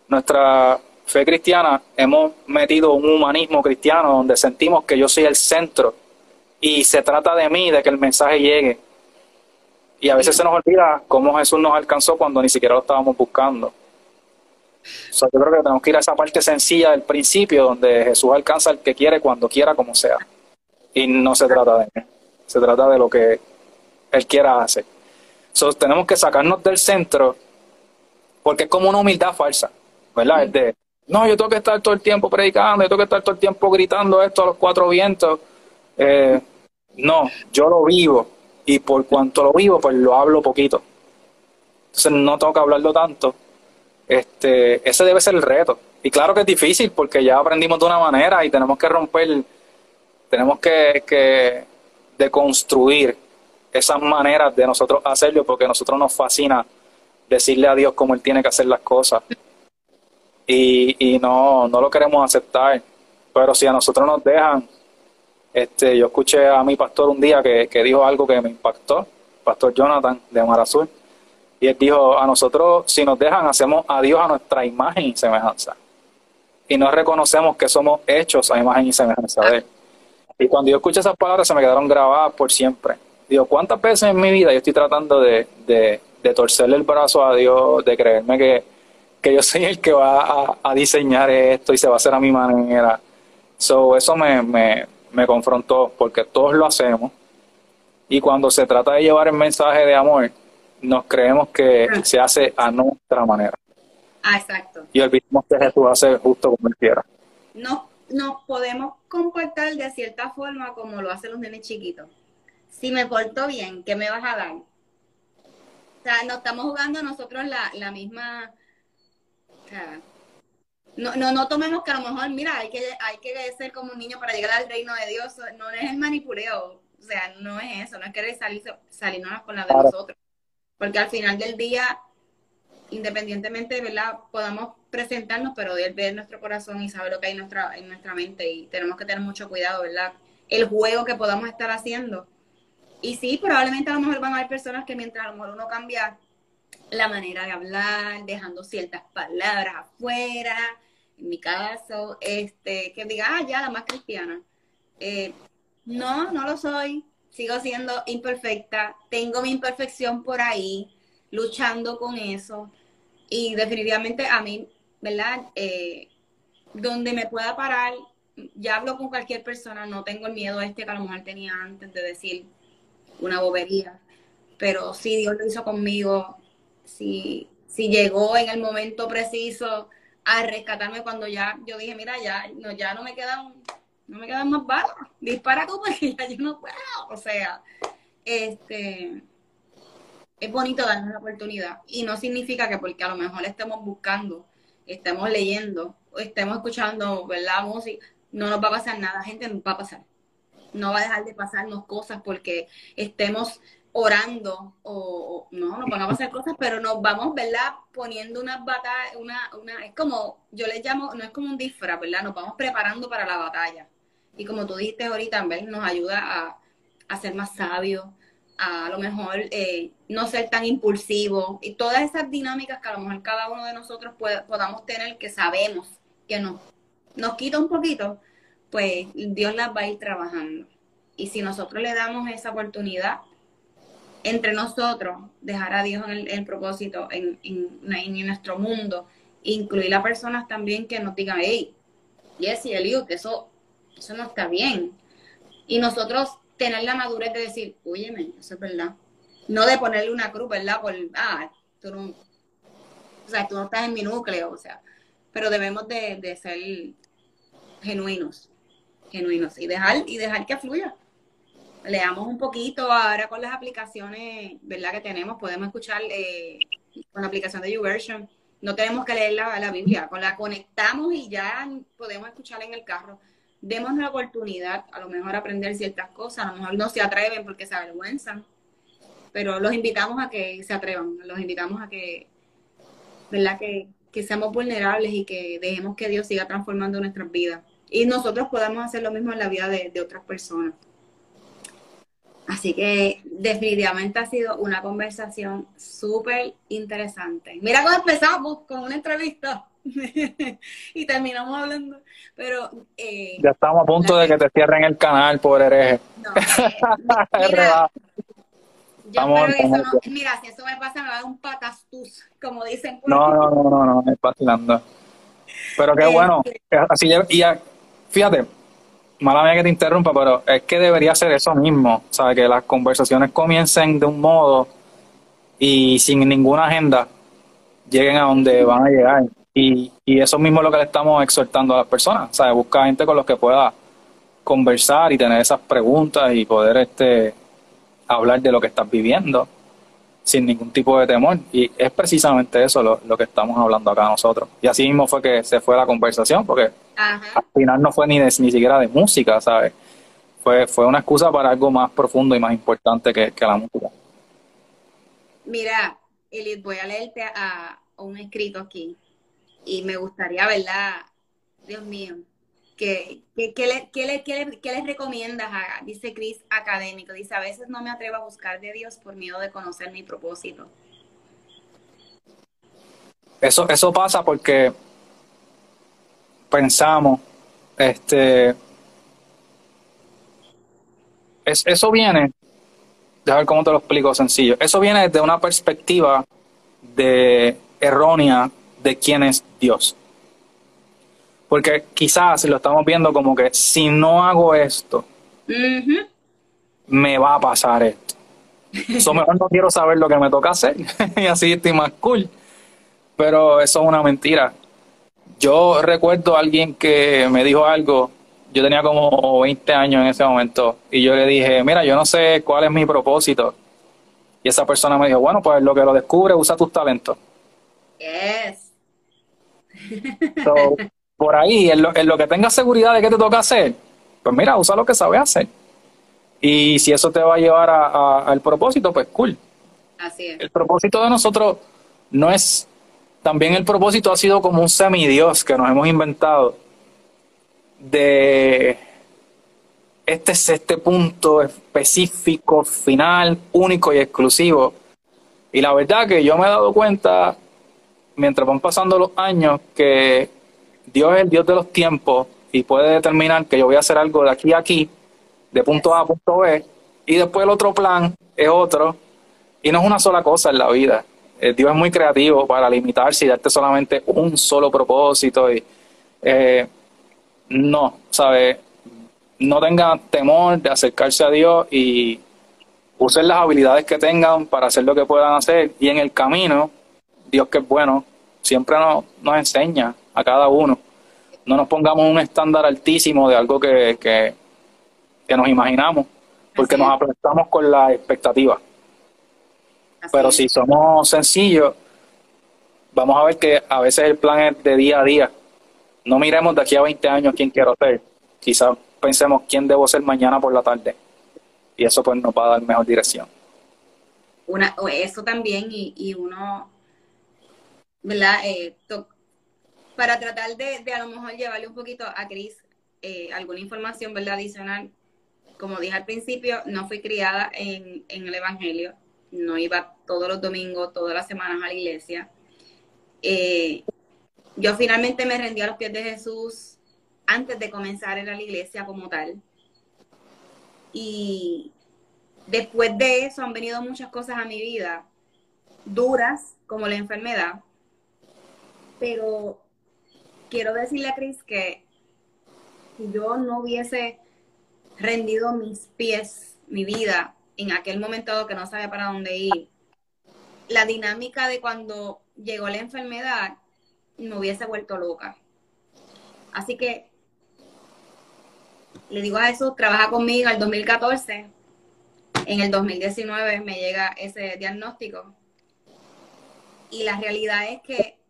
nuestra fe cristiana hemos metido un humanismo cristiano donde sentimos que yo soy el centro y se trata de mí, de que el mensaje llegue. Y a veces se nos olvida cómo Jesús nos alcanzó cuando ni siquiera lo estábamos buscando yo creo que tenemos que ir a esa parte sencilla del principio, donde Jesús alcanza al que quiere, cuando quiera, como sea. Y no se trata de él, se trata de lo que Él quiera hacer. So, tenemos que sacarnos del centro, porque es como una humildad falsa, ¿verdad? Es de, no, yo tengo que estar todo el tiempo predicando, yo tengo que estar todo el tiempo gritando esto a los cuatro vientos. Eh, no, yo lo vivo, y por cuanto lo vivo, pues lo hablo poquito. Entonces no tengo que hablarlo tanto, este, ese debe ser el reto. Y claro que es difícil porque ya aprendimos de una manera y tenemos que romper, tenemos que, que deconstruir esas maneras de nosotros hacerlo porque a nosotros nos fascina decirle a Dios cómo Él tiene que hacer las cosas. Y, y no, no lo queremos aceptar. Pero si a nosotros nos dejan, este, yo escuché a mi pastor un día que, que dijo algo que me impactó, pastor Jonathan de Mar Azul y él dijo, a nosotros, si nos dejan, hacemos a Dios a nuestra imagen y semejanza. Y no reconocemos que somos hechos a imagen y semejanza de Él. Y cuando yo escuché esas palabras se me quedaron grabadas por siempre. Digo, ¿cuántas veces en mi vida yo estoy tratando de, de, torcerle el brazo a Dios, de creerme que, que yo soy el que va a, diseñar esto y se va a hacer a mi manera? So, eso me, me, me confrontó porque todos lo hacemos. Y cuando se trata de llevar el mensaje de amor, nos creemos que ah. se hace a nuestra manera. Ah, exacto. Y olvidamos que Jesús hace justo como él quiera. No, nos podemos comportar de cierta forma como lo hacen los nenes chiquitos. Si me porto bien, ¿qué me vas a dar? O sea, no estamos jugando nosotros la, la misma... O sea, no, no, no tomemos que a lo mejor, mira, hay que, hay que ser como un niño para llegar al reino de Dios. No es el manipuleo. O sea, no es eso. No es querer salir, salirnos con la de nosotros porque al final del día, independientemente, ¿verdad? Podamos presentarnos, pero Él ve nuestro corazón y sabe lo que hay en nuestra, en nuestra mente y tenemos que tener mucho cuidado, ¿verdad? El juego que podamos estar haciendo. Y sí, probablemente a lo mejor van a haber personas que mientras a lo mejor uno cambia la manera de hablar, dejando ciertas palabras afuera, mi caso, este, que diga, ah, ya, la más cristiana. Eh, no, no lo soy sigo siendo imperfecta, tengo mi imperfección por ahí, luchando con eso. Y definitivamente a mí, ¿verdad? Eh, donde me pueda parar ya hablo con cualquier persona, no tengo el miedo este que a lo mejor tenía antes de decir una bobería, pero si Dios lo hizo conmigo, si, si llegó en el momento preciso a rescatarme cuando ya yo dije, mira, ya no, ya no me quedan, no me quedan más balas, dispara tú [LAUGHS] porque ya yo no puedo, o sea, este es bonito darnos la oportunidad y no significa que porque a lo mejor estemos buscando, estemos leyendo estemos escuchando, ¿verdad? Música, no nos va a pasar nada, gente, no va a pasar. No va a dejar de pasarnos cosas porque estemos orando o, no, nos van a pasar cosas, pero nos vamos, ¿verdad? Poniendo una batalla, una, una, es como, yo le llamo, no es como un disfraz, ¿verdad? Nos vamos preparando para la batalla. Y como tú dijiste ahorita, ¿verdad? Nos ayuda a, a ser más sabios, a, lo mejor eh, no ser tan impulsivo y todas esas dinámicas que a lo mejor cada uno de nosotros podamos tener que sabemos que nos, nos quita un poquito, pues Dios las va a ir trabajando. Y si nosotros le damos esa oportunidad, entre nosotros, dejar a Dios en el, propósito, en, en, nuestro mundo, incluir a personas también que nos digan, hey, Jesse, Eliud, que eso, eso no está bien. Y nosotros tener la madurez de decir, óyeme, eso es verdad. No de ponerle una cruz, ¿verdad? Por, ah, tú no, o sea, tú no estás en mi núcleo, o sea, pero debemos de, de ser genuinos, genuinos y dejar, y dejar que fluya. Leamos un poquito ahora con las aplicaciones, ¿verdad? Que tenemos, podemos escuchar eh, con la aplicación de YouVersion. No tenemos que leer la, Biblia, con la conectamos y ya podemos escucharla en el carro demos la oportunidad, a lo mejor aprender ciertas cosas, a lo mejor no se atreven porque se avergüenzan, pero los invitamos a que se atrevan, los invitamos a que, ¿verdad? Que, que seamos vulnerables y que dejemos que Dios siga transformando nuestras vidas. Y nosotros podamos hacer lo mismo en la vida de, de otras personas. Así que definitivamente ha sido una conversación súper interesante. Mira cómo empezamos con una entrevista. [LAUGHS] y terminamos hablando. Pero. Eh, ya estamos a punto de que te cierren el canal por hereje. No, eh, [LAUGHS] mira, yo eso no, mira, si eso me pasa, me va a dar un patastus, como dicen. No, no, no, no, no, es vacilando. Pero qué bueno. Este así y ya, fíjate, mala mía que te interrumpa, pero es que debería ser eso mismo. O sea, que las conversaciones comiencen de un modo y sin ninguna agenda lleguen a donde van a llegar. Y, y eso mismo es lo que le estamos exhortando a las personas, o buscar gente con los que pueda conversar y tener esas preguntas y poder este hablar de lo que estás viviendo sin ningún tipo de temor. Y es precisamente eso lo, que estamos hablando acá nosotros. Y así mismo fue que se fue la conversación, porque al final no fue ni, ni siquiera de música, ¿sabes? Fue, fue una excusa para algo más profundo y más importante que, la música. Mira, Elid, voy a leerte a un escrito aquí y me gustaría, ¿verdad? Dios mío, ¿qué, qué, le, qué, les recomiendas? Dice Chris académico, dice, a veces no me atrevo a buscar de Dios por miedo de conocer mi propósito. Eso, eso pasa porque pensamos, este, es, eso viene, déjame ver cómo te lo explico sencillo, eso viene desde una perspectiva de errónea de quién es Dios. Porque quizás lo estamos viendo como que si no hago esto, me va a pasar esto. Eso [LAUGHS] mejor no quiero saber lo que me toca hacer [LAUGHS] y así estoy más cool. Pero eso es una mentira. Yo recuerdo a alguien que me dijo algo, yo tenía como 20 años en ese momento, y yo le dije, mira, yo no sé cuál es mi propósito. Y esa persona me dijo, bueno, pues lo que lo descubre, usa tus talentos. Yes [LAUGHS] por ahí, en lo, que tengas seguridad de que te toca hacer, pues mira, usa lo que sabes hacer. Y si eso te va a llevar al propósito, pues cool. Así es. El propósito de nosotros no es, también el propósito ha sido como un semidios que nos hemos inventado de este es este punto específico, final, único y exclusivo. Y la verdad que yo me he dado cuenta mientras van pasando los años, que Dios es el Dios de los tiempos y puede determinar que yo voy a hacer algo de aquí a aquí, de punto A a punto B, y después el otro plan es otro, y no es una sola cosa en la vida. Eh, Dios es muy creativo para limitarse y darte solamente un solo propósito. Y, eh, no, ¿sabes? No tengan temor de acercarse a Dios y usen las habilidades que tengan para hacer lo que puedan hacer y en el camino, Dios que es bueno, siempre nos, nos enseña a cada uno. No nos pongamos un estándar altísimo de algo que, que, nos imaginamos, porque nos aplastamos con la expectativa. Pero si somos sencillos, vamos a ver que a veces el plan es de día a día. No miremos de aquí a 20 años quién quiero ser. Quizás pensemos quién debo ser mañana por la tarde. Y eso pues nos va a dar mejor dirección. Una, eso también, y, y uno, ¿verdad? Eh, para tratar de, a lo mejor llevarle un poquito a Cris eh, alguna información, ¿verdad? Adicional. Como dije al principio, no fui criada en, en el Evangelio. No iba todos los domingos, todas las semanas a la iglesia eh, yo finalmente me rendí a los pies de Jesús antes de comenzar en la iglesia como tal. Y después de eso han venido muchas cosas a mi vida, duras como la enfermedad, pero quiero decirle a Cris que si yo no hubiese rendido mis pies, mi vida, en aquel momento que no sabía para dónde ir, la dinámica de cuando llegó la enfermedad, me hubiese vuelto loca. Así que le digo a Jesús, trabaja conmigo el 2014. En el 2019 me llega ese diagnóstico. Y la realidad es que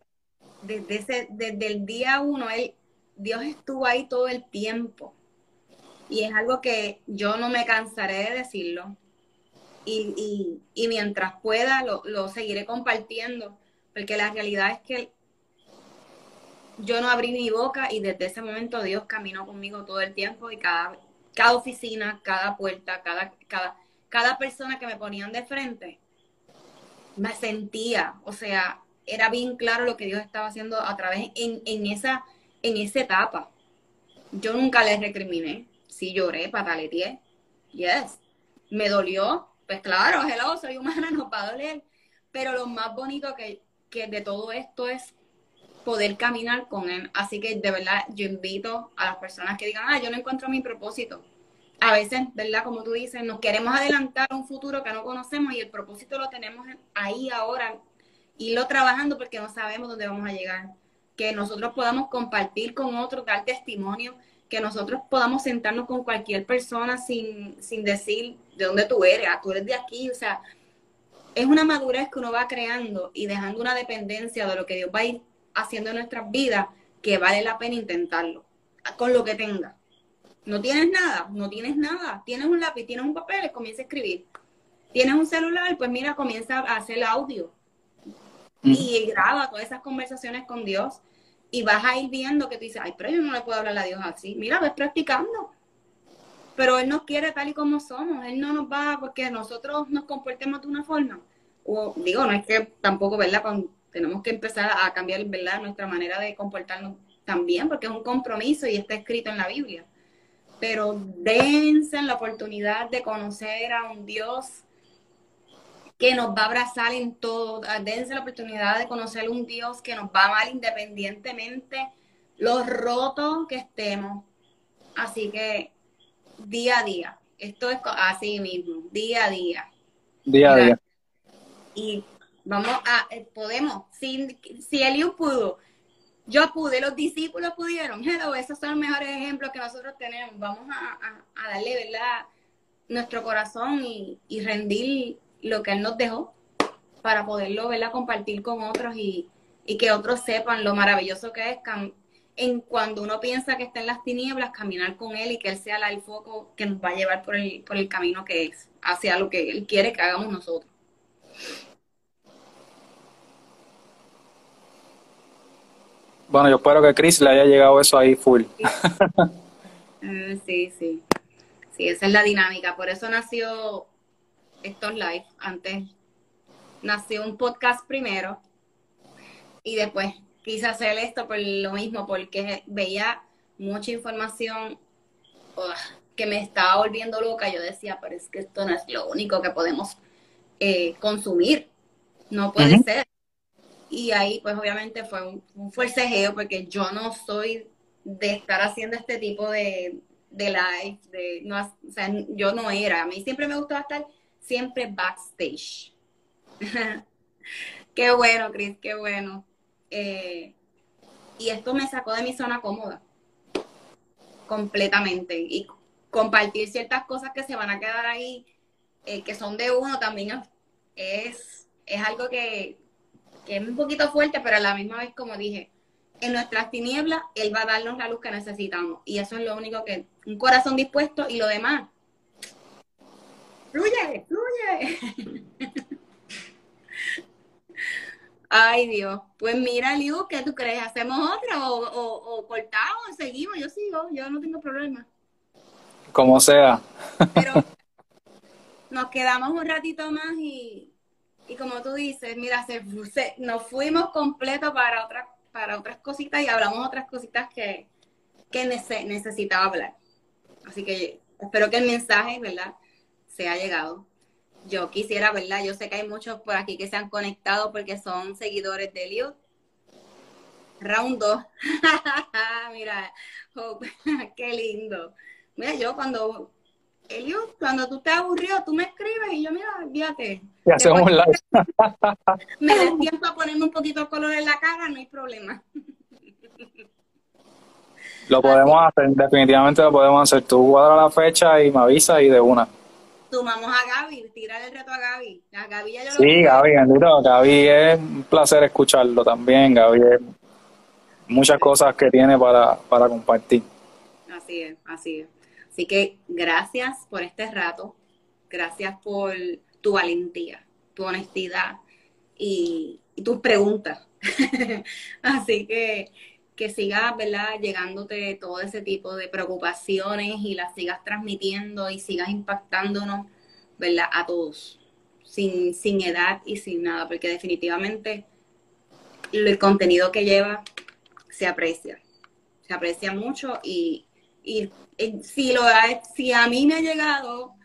desde, ese, desde el día uno, él, Dios estuvo ahí todo el tiempo. Y es algo que yo no me cansaré de decirlo. Y, y, mientras pueda, lo, lo seguiré compartiendo porque la realidad es que yo no abrí mi boca y desde ese momento Dios caminó conmigo todo el tiempo y cada, cada oficina, cada puerta, cada, cada, cada persona que me ponían de frente, me sentía, o sea, era bien claro lo que Dios estaba haciendo a través en, en esa, en esa etapa. Yo nunca les recriminé, sí lloré, pataleteé, yes, me dolió, pues claro, hello, soy humana, [LAUGHS] no va a doler, pero lo más bonito que que de todo esto es poder caminar con él. Así que de verdad yo invito a las personas que digan, ah, yo no encuentro mi propósito. A veces, ¿verdad? Como tú dices, nos queremos adelantar a un futuro que no conocemos y el propósito lo tenemos ahí ahora, irlo trabajando porque no sabemos dónde vamos a llegar. Que nosotros podamos compartir con otros, dar testimonio, que nosotros podamos sentarnos con cualquier persona sin, sin decir de dónde tú eres, ah, tú eres de aquí, o sea, es una madurez que uno va creando y dejando una dependencia de lo que Dios va a ir haciendo en nuestras vidas que vale la pena intentarlo, con lo que tenga. No tienes nada, no tienes nada. Tienes un lápiz, tienes un papel, comienza a escribir. Tienes un celular, pues mira, comienza a hacer audio. Y graba todas esas conversaciones con Dios. Y vas a ir viendo que tú dices, ay, pero yo no le puedo hablar a Dios así. Mira, ves practicando. Pero Él nos quiere tal y como somos. Él no nos va porque nosotros nos comportemos de una forma. O digo, no es que tampoco, ¿verdad? tenemos que empezar a cambiar, ¿verdad? Nuestra manera de comportarnos también, porque es un compromiso y está escrito en la Biblia. Pero dense la oportunidad de conocer a un Dios que nos va a abrazar en todo. Dense la oportunidad de conocer a un Dios que nos va a amar independientemente los rotos que estemos. Así que día a día. Esto es así mismo, día a día. Día a día. Y vamos a, eh, podemos, si, si Eliú pudo, yo pude, los discípulos pudieron, esos son los mejores ejemplos que nosotros tenemos. Vamos a, darle, ¿verdad? Nuestro corazón y, y, rendir lo que Él nos dejó para poderlo, ¿verdad? Compartir con otros y, y que otros sepan lo maravilloso que es en cuando uno piensa que está en las tinieblas, caminar con Él y que Él sea el foco que nos va a llevar por el, por el camino que es, hacia lo que Él quiere que hagamos nosotros. Bueno, yo espero que Chris le haya llegado eso ahí full. Sí, [LAUGHS] sí. Sí, esa es la dinámica. Por eso nació estos live. Antes nació un podcast primero y después quise hacer esto por lo mismo, porque veía mucha información que me estaba volviendo loca. Yo decía, pero es que esto no es lo único que podemos eh, consumir. No puede ser. Y ahí, pues obviamente fue un, un, forcejeo porque yo no soy de estar haciendo este tipo de, de live, de, no, o sea, yo no era, a mí siempre me gustaba estar siempre backstage. [LAUGHS] qué bueno, Chris, qué bueno. Eh, y esto me sacó de mi zona cómoda, completamente. Y compartir ciertas cosas que se van a quedar ahí, eh, que son de uno, también es, es algo que, que es un poquito fuerte, pero a la misma vez, como dije, en nuestras tinieblas, Él va a darnos la luz que necesitamos. Y eso es lo único que, un corazón dispuesto y lo demás. Fluye, fluye. Ay, Dios. Pues mira, Liu, ¿qué tú crees? ¿Hacemos otra o, o, cortamos? ¿Seguimos? Yo sigo, yo no tengo problema. Como sea. Pero [LAUGHS] nos quedamos un ratito más y, y como tú dices, mira, se, nos fuimos completo para otras para otras cositas y hablamos otras cositas que, que necesitaba hablar. Así que espero que el mensaje, ¿verdad?, se ha llegado. Yo quisiera, ¿verdad? Yo sé que hay muchos por aquí que se han conectado porque son seguidores de Eliud. Round 2. [LAUGHS] Mira, [LAUGHS] qué lindo. Mira, yo cuando Eliud, cuando tú estás aburrido, tú me escribes y yo, mira, fíjate. Y hacemos un live. [LAUGHS] me des tiempo a ponerme un poquito de color en la cara, no hay problema. Lo podemos hacer, definitivamente lo podemos hacer. Tú cuadra la fecha y me avisas y de una. Sumamos a Gaby, tirar el reto a Gaby. A Gaby ya yo sí, Gaby, bendito. Gaby es un placer escucharlo también. Gaby es muchas cosas que tiene para, para compartir. Así es, así es. Así que gracias por este rato, gracias por tu valentía, tu honestidad y, tus preguntas. [LAUGHS] Así que que sigas, ¿verdad? Llegándote todo ese tipo de preocupaciones y las sigas transmitiendo y sigas impactándonos, ¿verdad? A todos, sin, sin edad y sin nada, porque definitivamente el contenido que lleva se aprecia, se aprecia mucho y, y si, lo, si a mí me ha llegado,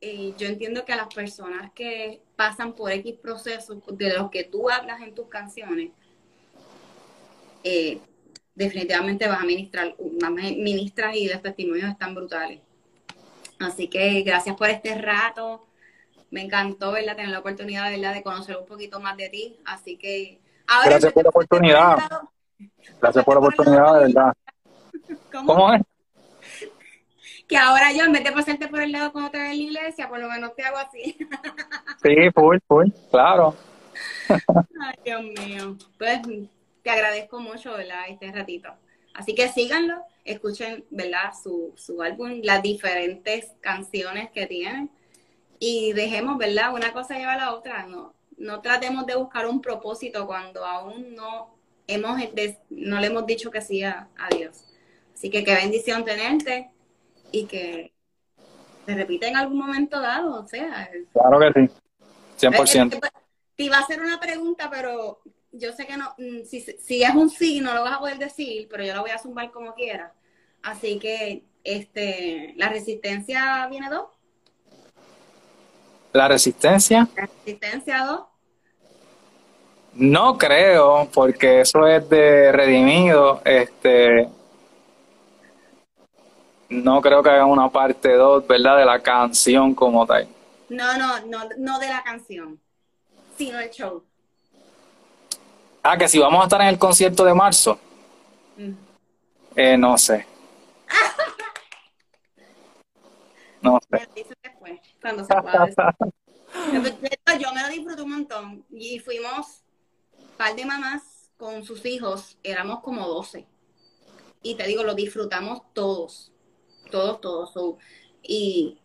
eh, yo entiendo que a las personas que pasan por X procesos de los que tú hablas en tus canciones, eh, definitivamente vas a ministrar, ministras y los testimonios están brutales. Así que gracias por este rato. Me encantó ¿verdad? tener la oportunidad ¿verdad? de conocer un poquito más de ti. Así que ahora gracias por la oportunidad. Gracias por la oportunidad, de verdad. ¿Cómo es? que ahora yo en vez de pasarte por el lado cuando te en la iglesia, por lo menos te hago así. sí, full, full, claro. Ay, Dios mío. Pues te agradezco mucho, ¿verdad? Este ratito. Así que síganlo, escuchen, ¿verdad? Su, su álbum, las diferentes canciones que tiene y dejemos, ¿verdad? Una cosa lleva a la otra. No, no tratemos de buscar un propósito cuando aún no hemos no le hemos dicho que sí a Dios. Así que qué bendición tenerte y que se repite en algún momento dado, o sea. Claro que sí, 100%. te iba a hacer una pregunta, pero yo sé que no, mm, si, si es un sí, no lo vas a poder decir, pero yo lo voy a zumbar como quiera. Así que, este, ¿la resistencia viene dos? ¿La resistencia? ¿La resistencia dos? No creo, porque eso es de redimido. Este, no creo que haga una parte 2, ¿verdad? De la canción como tal. No, no, no, no de la canción, sino el show. Ah, que si vamos a estar en el concierto de marzo. Mm. Eh, no sé. no sé. Cuando se [LAUGHS] Yo me lo disfruté un montón. Y fuimos un par de mamás con sus hijos, éramos como 12. Y te digo, lo disfrutamos todos todos, todos. y,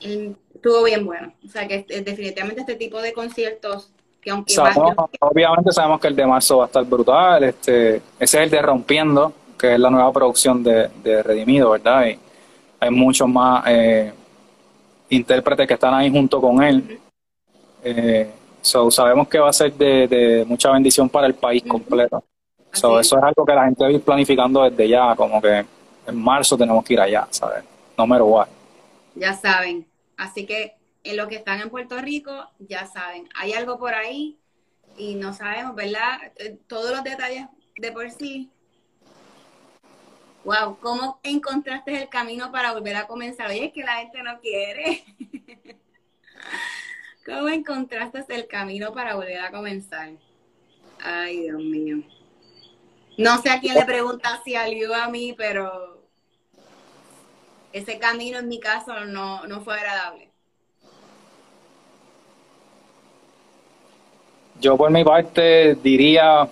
estuvo bien bueno. O sea que definitivamente este tipo de conciertos que aunque obviamente sabemos que el de marzo va a estar brutal. Este, ese es el de Rompiendo, que es la nueva producción de, Redimido, ¿verdad? Y hay muchos más eh, intérpretes que están ahí junto con él. Eh, sabemos que va a ser de, mucha bendición para el país completo. eso es algo que la gente va a ir planificando desde ya, como que en marzo tenemos que ir allá, ¿sabes? No me. Ya saben. Así que en los que están en Puerto Rico, ya saben. Hay algo por ahí y no sabemos, ¿verdad? Eh, todos los detalles de por sí. Wow, ¿cómo encontraste el camino para volver a comenzar? Oye, es que la gente no quiere. [LAUGHS] ¿Cómo encontraste el camino para volver a comenzar? Ay, Dios mío. No sé a quién le pregunta si alió a mí, pero ese camino en mi caso no, no fue agradable. Yo por mi parte diría,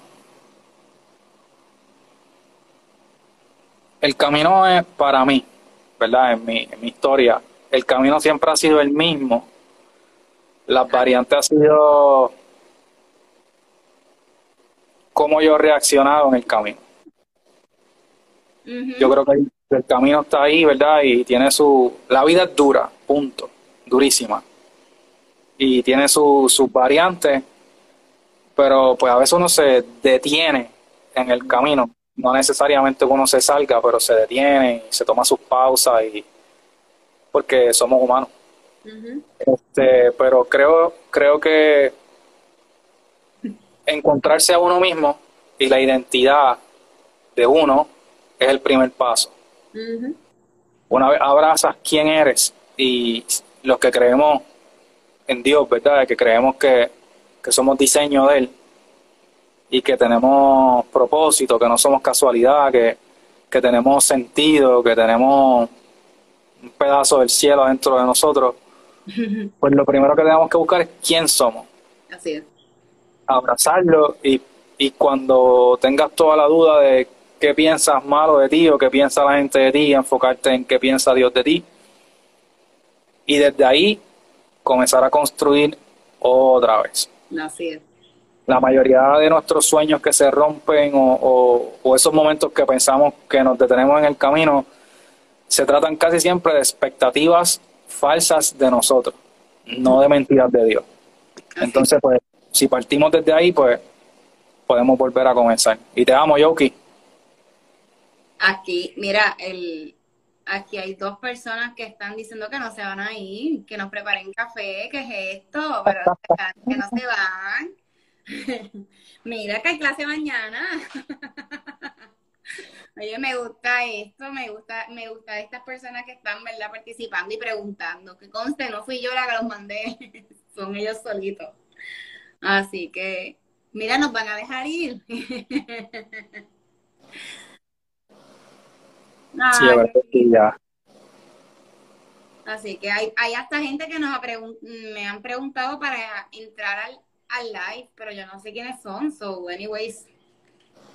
el camino es para mí, ¿verdad? En mi, en mi historia, el camino siempre ha sido el mismo. Las variantes ha sido cómo yo he reaccionado en el camino. Yo creo que el camino está ahí, ¿verdad? Y tiene su... La vida es dura, punto, durísima. Y tiene sus variantes, pero pues a veces uno se detiene en el camino. No necesariamente uno se salga, pero se detiene y se toma sus pausas y porque somos humanos. este, pero creo, creo que encontrarse a uno mismo y la identidad de uno es el primer paso. Una vez abrazas quién eres y los que creemos en Dios, ¿verdad? Que creemos que, somos diseño de Él y que tenemos propósito, que no somos casualidad, que, que tenemos sentido, que tenemos un pedazo del cielo dentro de nosotros, [LAUGHS] pues lo primero que tenemos que buscar es quién somos. Así es abrazarlo y, y cuando tengas toda la duda de qué piensas malo de ti o qué piensa la gente de ti, enfocarte en qué piensa Dios de ti. Y desde ahí comenzar a construir otra vez. Así es. La mayoría de nuestros sueños que se rompen o, o, esos momentos que pensamos que nos detenemos en el camino, se tratan casi siempre de expectativas falsas de nosotros, no de mentiras de Dios. Entonces, pues, si partimos desde ahí, pues podemos volver a comenzar. Y te amo, Yoki. Aquí, mira, el, aquí hay dos personas que están diciendo que no se van a ir, que nos preparen café, ¿qué es esto? Pero [LAUGHS] que no se van. [LAUGHS] mira que hay clase mañana. [LAUGHS] Oye, me gusta esto, me gusta, me gusta estas personas que están, ¿verdad? Participando y preguntando. Que conste, no fui yo la que los mandé, son ellos solitos. Así que, mira, nos van a dejar ir. Sí, ya. Así que hay, hay hasta gente que nos ha me han preguntado para entrar al, al live, pero yo no sé quiénes son. So, anyways,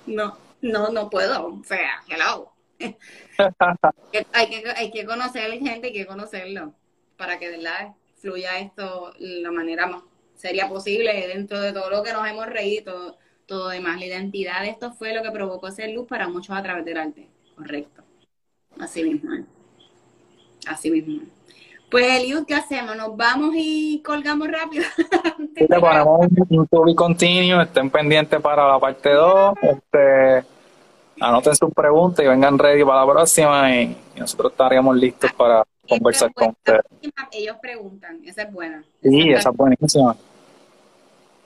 no, no, no puedo. O sea, hello. [LAUGHS] hay, que, hay que conocer gente, hay que conocerlo para que de verdad fluya esto de la manera más sería posible dentro de todo lo que nos hemos reído, todo, demás. La identidad de esto fue lo que provocó ser luz para muchos a través del arte. Correcto. Así mismo. Así mismo. Pues Eliud, ¿qué hacemos? ¿Nos vamos y colgamos rápido? [LAUGHS] sí, te ponemos un tubi continuo, estén pendientes para la parte 2. Este, anoten sus preguntas y vengan ready para la próxima y, nosotros estaríamos listos para conversar con ustedes. Ellos preguntan, esa es buena. Sí, esa es buenísima.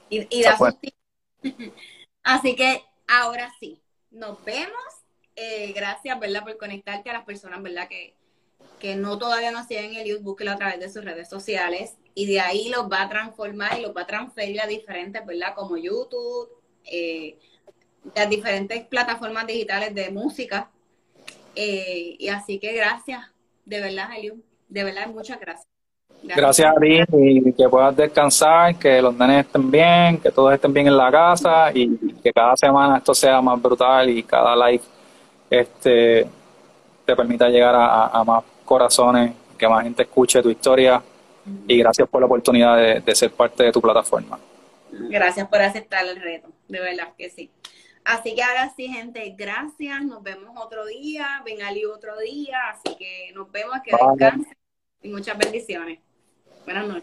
Y, [LAUGHS] Así que ahora sí, nos vemos. Eh, gracias, ¿verdad? Por conectarte a las personas, ¿verdad? Que, que no todavía no siguen el YouTube, búsquelo a través de sus redes sociales y de ahí los va a transformar y los va a transferir a diferentes, ¿verdad? Como YouTube, eh, las diferentes plataformas digitales de música. Eh, y así que gracias, de verdad, Eliud, de verdad, muchas gracias. Gracias, a ti y que puedas descansar, que los nenes estén bien, que todos estén bien en la casa y que cada semana esto sea más brutal y cada live este, te permita llegar a, más corazones, que más gente escuche tu historia y gracias por la oportunidad de, de ser parte de tu plataforma. Gracias por aceptar el reto, de verdad que sí. Así que ahora sí, gente, gracias. Nos vemos otro día. Ven Ali otro día. Así que nos vemos. Que descansen. Y muchas bendiciones. Buenas noches.